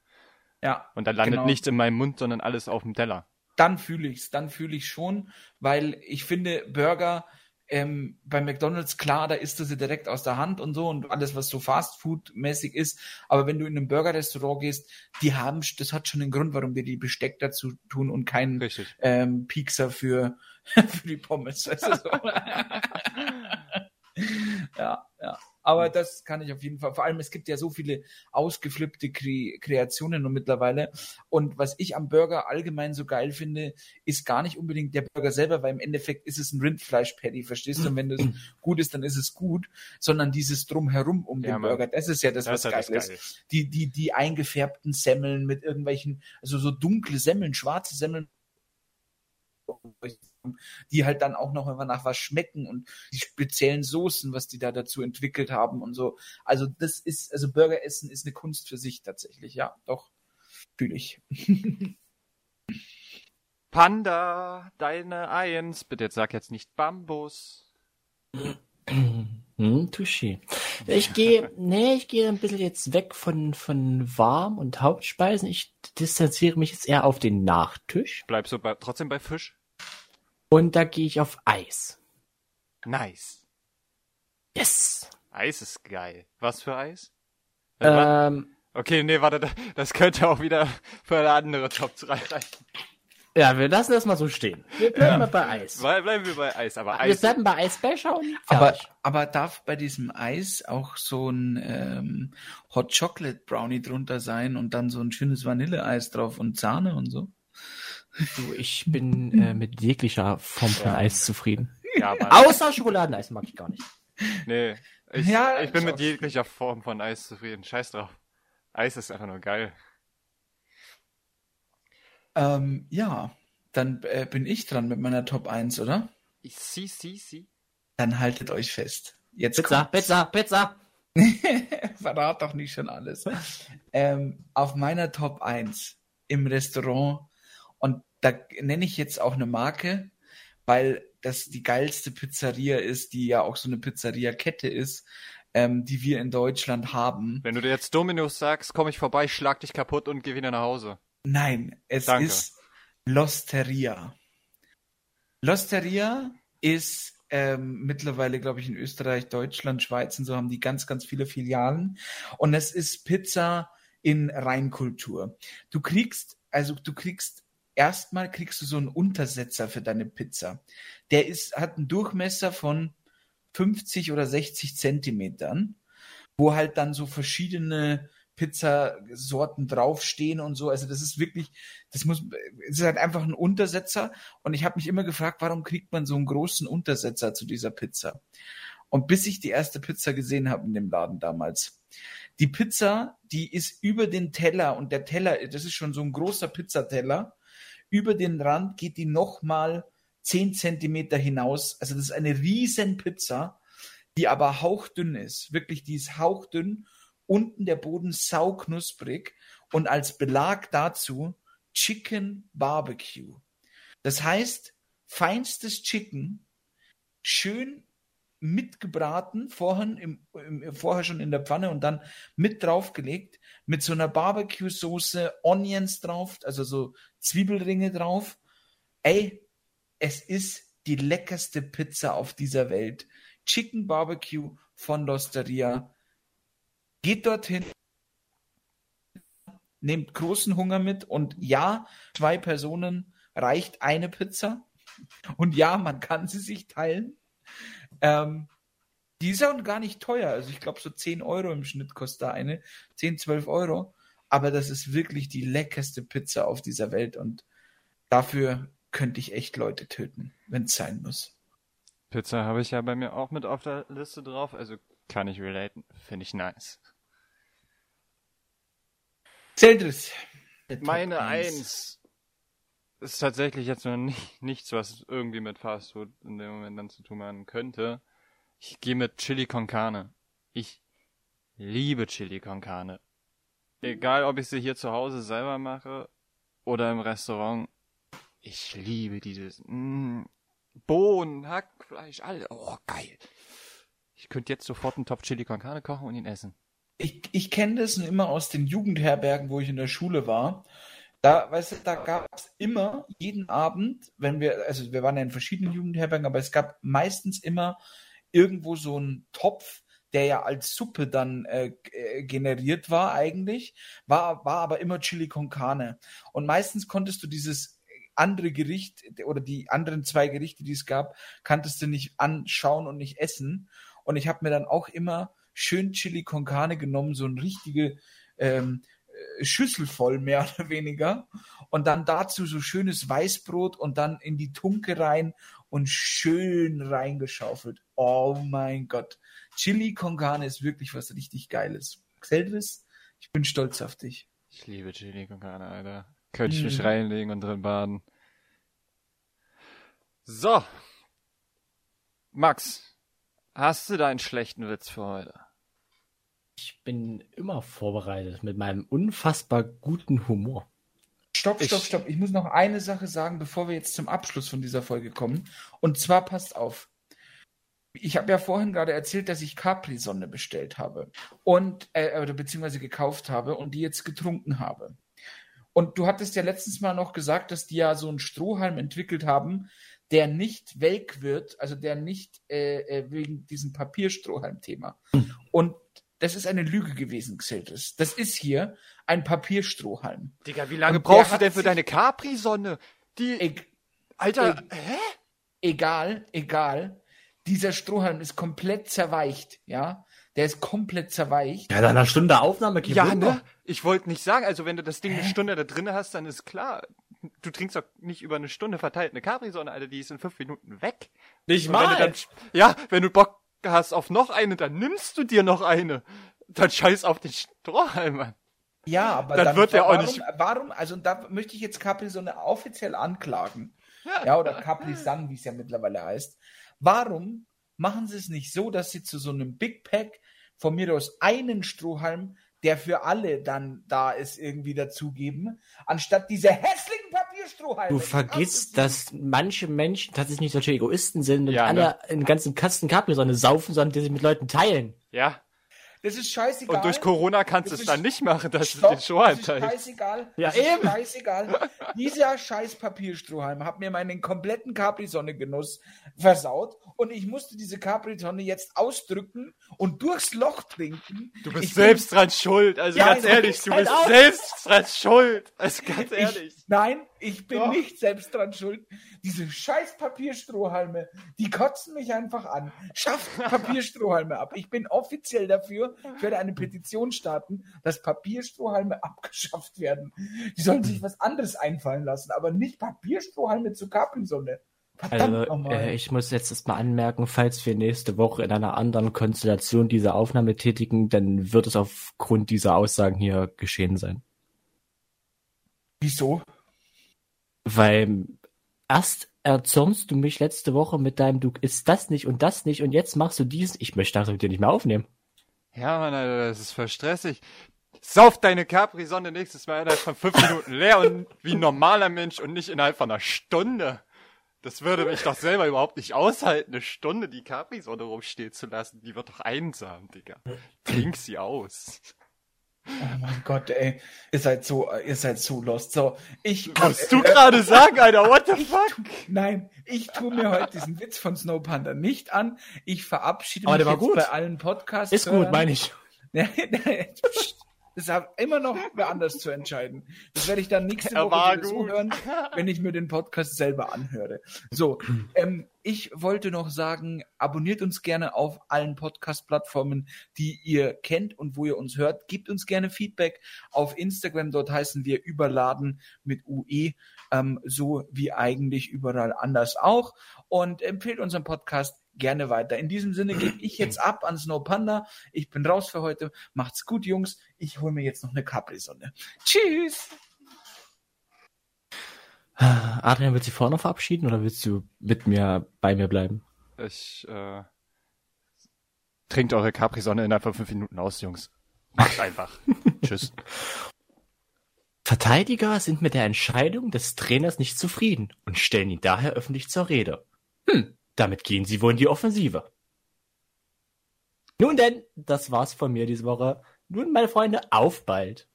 Ja, Und dann landet Genau. nichts in meinem Mund, sondern alles auf dem Teller. dann fühle ich's, dann fühle ich schon, weil ich finde Burger ähm, bei McDonald's klar, da isst du sie direkt aus der Hand und so und alles, was so Fast Food mäßig ist. Aber wenn du in ein Burger-Restaurant gehst, die haben, das hat schon einen Grund, warum die die Besteck dazu tun und keinen ähm, Piekser für für die Pommes. Weißt du, so. ja, ja. Aber das kann ich auf jeden Fall. Vor allem, es gibt ja so viele ausgeflippte Kre Kreationen nur mittlerweile. Und was ich am Burger allgemein so geil finde, ist gar nicht unbedingt der Burger selber, weil im Endeffekt ist es ein Rindfleisch-Patty, verstehst du? Und wenn das gut ist, dann ist es gut, sondern dieses Drumherum um Ja, den Mann. Burger, das ist ja das, Das was ist geil halt ist. Geile. Die, die, die eingefärbten Semmeln mit irgendwelchen, also so dunkle Semmeln, schwarze Semmeln, die halt dann auch noch immer nach was schmecken und die speziellen Soßen, was die da dazu entwickelt haben und so. Also das ist, also Burger essen ist eine Kunst für sich tatsächlich, ja, doch, fühle ich. Panda, deine Eins. Bitte jetzt sag jetzt nicht Bambus. Hm, touché. Ich gehe, nee, ich gehe ein bisschen jetzt weg von, von warm und Hauptspeisen. Ich distanziere mich jetzt eher auf den Nachtisch. Bleibst du bei, trotzdem bei Fisch? Und da gehe ich auf Eis. Nice. Yes! Eis ist geil. Was für Eis? Äh, Ähm, Okay, nee, warte, da- das könnte auch wieder für eine andere Top 3 reichen. ja, wir lassen das mal so stehen. Wir bleiben mal bei Eis. Bleiben wir bei Eis, aber Wir Eis. bleiben bei Eisbecher und Aber, aber darf bei diesem Eis auch so ein ähm, Hot Chocolate Brownie drunter sein und dann so ein schönes Vanilleeis drauf und Sahne und so? Du, ich bin äh, mit jeglicher Form von Eis zufrieden. Ja, Außer Schokoladeneis mag ich gar nicht. nee. Ich, Ja, ich bin mit jeglicher Form von Eis zufrieden. Scheiß drauf. Eis ist einfach nur geil. Ähm, ja, dann äh, bin ich dran mit meiner Top 1, oder? Ich, sie, sie, sie. Dann haltet euch fest. Jetzt Pizza, kommt's. Pizza, Pizza. Verrat doch nicht schon alles. ähm, auf meiner Top 1 im Restaurant und da nenne ich jetzt auch eine Marke, weil das die geilste Pizzeria ist, die ja auch so eine Pizzeria-Kette ist, ähm, die wir in Deutschland haben. Wenn du dir jetzt Dominus sagst, komm ich vorbei, schlag dich kaputt und geh wieder nach Hause. Nein, es Danke. ist Losteria. Losteria ist ähm, mittlerweile, glaube ich, in Österreich, Deutschland, Schweiz und so haben die ganz, ganz viele Filialen. Und es ist Pizza in Reinkultur. Du kriegst, also du kriegst erstmal kriegst du so einen Untersetzer für deine Pizza. Der ist, hat einen Durchmesser von 50 oder 60 Zentimetern, wo halt dann so verschiedene Pizzasorten draufstehen und so. Also das ist wirklich, das muss, es ist halt einfach ein Untersetzer. Und ich habe mich immer gefragt, warum kriegt man so einen großen Untersetzer zu dieser Pizza? Und bis ich die erste Pizza gesehen habe in dem Laden damals. Die Pizza, die ist über den Teller und der Teller, das ist schon so ein großer Pizzateller. Über den Rand geht die nochmal 10 Zentimeter hinaus. Also das ist eine riesen Pizza, die aber hauchdünn ist. Wirklich, die ist hauchdünn. Unten der Boden sauknusprig. Und als Belag dazu Chicken Barbecue. Das heißt, feinstes Chicken, schön mitgebraten, vorher, im, im, vorher schon in der Pfanne und dann mit draufgelegt, mit so einer Barbecue-Soße, Onions drauf, also so Zwiebelringe drauf. Ey, es ist die leckerste Pizza auf dieser Welt. Chicken Barbecue von Losteria. Geht dorthin. nehmt großen Hunger mit und ja, zwei Personen reicht eine Pizza. Und ja, man kann sie sich teilen. Ähm, die ist auch gar nicht teuer. Also ich glaube, so 10 Euro im Schnitt kostet da eine. 10, 12 Euro. Aber das ist wirklich die leckerste Pizza auf dieser Welt und dafür könnte ich echt Leute töten, wenn es sein muss. Pizza habe ich ja bei mir auch mit auf der Liste drauf, also kann ich relaten. Finde ich nice. Zeltris. Meine Eins ist tatsächlich jetzt noch nicht, nichts, was irgendwie mit Fast Food in dem Moment dann zu tun haben könnte. Ich gehe mit Chili con Carne. Ich liebe Chili con Carne. Egal, ob ich sie hier zu Hause selber mache oder im Restaurant. Ich liebe dieses mm, Bohnen, Hackfleisch, alles. Oh, geil. Ich könnte jetzt sofort einen Topf Chili con Carne kochen und ihn essen. Ich, ich kenne das immer aus den Jugendherbergen, wo ich in der Schule war. Da, weißt du, da gab es immer jeden Abend, wenn wir, also wir waren ja in verschiedenen Jugendherbergen, aber es gab meistens immer irgendwo so einen Topf, der ja als Suppe dann äh, äh, generiert war eigentlich, war, war aber immer Chili con Carne. Und meistens konntest du dieses andere Gericht oder die anderen zwei Gerichte, die es gab, kanntest du nicht anschauen und nicht essen. Und ich habe mir dann auch immer schön Chili con Carne genommen, so ein richtige ähm, äh, Schüssel voll, mehr oder weniger. Und dann dazu so schönes Weißbrot und dann in die Tunke rein und schön reingeschaufelt. Oh mein Gott. Chili con Carne ist wirklich was richtig Geiles. Xelvis, ich bin stolz auf dich. Ich liebe Chili con Carne, Alter. Könnte ich mich reinlegen und drin baden. So. Max, hast du deinen schlechten Witz für heute? Ich bin immer vorbereitet mit meinem unfassbar guten Humor. Stopp, stopp, stopp. Ich muss noch eine Sache sagen, bevor wir jetzt zum Abschluss von dieser Folge kommen. Und zwar passt auf. Ich habe ja vorhin gerade erzählt, dass ich Capri-Sonne bestellt habe und äh, oder beziehungsweise gekauft habe und die jetzt getrunken habe. Und du hattest ja letztens mal noch gesagt, dass die ja so einen Strohhalm entwickelt haben, der nicht welk wird, also der nicht äh, äh wegen diesem Papierstrohhalm-Thema. Hm. Und das ist eine Lüge gewesen, Xeltis. Das ist hier ein Papierstrohhalm. Digga, wie lange brauchst du denn für deine Capri-Sonne? Die. E Alter, e hä? Egal, egal. Dieser Strohhalm ist komplett zerweicht, ja. Der ist komplett zerweicht. Ja, nach einer Stunde Aufnahme Ja, ne? Ich wollte nicht sagen, also wenn du das Ding Hä? eine Stunde da drin hast, dann ist klar. Du trinkst doch nicht über eine Stunde verteilt eine Capri-Sonne, Alter, die ist in fünf Minuten weg. Nicht mal. Wenn dann, ja, wenn du Bock hast auf noch eine, dann nimmst du dir noch eine. Dann scheiß auf den Strohhalm an. Ja, aber dann, dann wird er auch nicht. Warum, also da möchte ich jetzt Capri Sonne offiziell anklagen. Ja, ja oder Capri Sun, wie es ja mittlerweile heißt. Warum machen sie es nicht so, dass sie zu so einem Big Pack von mir aus einen Strohhalm, der für alle dann da ist, irgendwie dazugeben, anstatt diese hässlichen Papierstrohhalme. Du vergisst, dass manche Menschen tatsächlich nicht solche Egoisten sind und ja, alle ne? einen ganzen Kasten Capri-Sonne saufen, sondern die sie mit Leuten teilen. Ja, das ist scheißegal. Und durch Corona kannst du es dann nicht machen, dass Stopp, du den Strohhalm teilst. Das ist scheißegal. Ja, das eben. Ist scheißegal. Dieser scheiß Papierstrohhalm hat mir meinen kompletten Capri-Sonne-Genuss versaut und ich musste diese Capri-Sonne jetzt ausdrücken und durchs Loch trinken. Du bist ich selbst bin, dran schuld. Also ja, ganz ehrlich, du bist halt selbst dran schuld. Also ganz ehrlich. Ich, nein, ich bin Doch. nicht selbst dran schuld. Diese scheiß Papierstrohhalme, die kotzen mich einfach an. Schafft Papierstrohhalme ab. Ich bin offiziell dafür. Ich werde eine Petition starten, dass Papierstrohhalme abgeschafft werden. Die sollen sich was anderes einfallen lassen, aber nicht Papierstrohhalme zur Capri-Sonne. Also, äh, ich muss jetzt erstmal anmerken, falls wir nächste Woche in einer anderen Konstellation diese Aufnahme tätigen, dann wird es aufgrund dieser Aussagen hier geschehen sein. Wieso? Weil erst erzürnst du mich letzte Woche mit deinem, du ist das nicht und das nicht und jetzt machst du dies. Ich möchte das mit dir nicht mehr aufnehmen. Ja, Mann, Alter, das ist voll stressig. Sauf deine Capri-Sonne nächstes Mal innerhalb von fünf Minuten leer und wie ein normaler Mensch und nicht innerhalb von einer Stunde. Das würde mich doch selber überhaupt nicht aushalten, eine Stunde die Capri-Sonne rumstehen zu lassen. Die wird doch einsam, Digga. Trink sie aus. Oh mein Gott, ey. Ihr seid so, ihr seid so lost. So, ich. Was äh, du gerade sagen, Alter? What the fuck? Nein, ich tue mir heute diesen Witz von Snow Panda nicht an. Ich verabschiede Aber mich jetzt gut. bei allen Podcasts. Ist gut, meine ich. Das hat immer noch wer anders zu entscheiden. Das werde ich dann nächste Woche war wieder so gut. hören, wenn ich mir den Podcast selber anhöre. So, ähm, ich wollte noch sagen, abonniert uns gerne auf allen Podcast-Plattformen, die ihr kennt und wo ihr uns hört. Gebt uns gerne Feedback auf Instagram. Dort heißen wir überladen mit UE, ähm, so wie eigentlich überall anders auch. Und empfehlt unseren Podcast gerne weiter. In diesem Sinne gebe ich jetzt ab an Snow Panda. Ich bin raus für heute. Macht's gut, Jungs. Ich hole mir jetzt noch eine Capri-Sonne. Tschüss. Adrian, willst du dich vorher noch verabschieden oder willst du mit mir bei mir bleiben? Ich, äh, trinkt eure Capri-Sonne innerhalb von fünf Minuten aus, Jungs. Macht einfach. Tschüss. Verteidiger sind mit der Entscheidung des Trainers nicht zufrieden und stellen ihn daher öffentlich zur Rede. Hm, damit gehen sie wohl in die Offensive. Nun denn, das war's von mir diese Woche. Nun, meine Freunde, auf bald.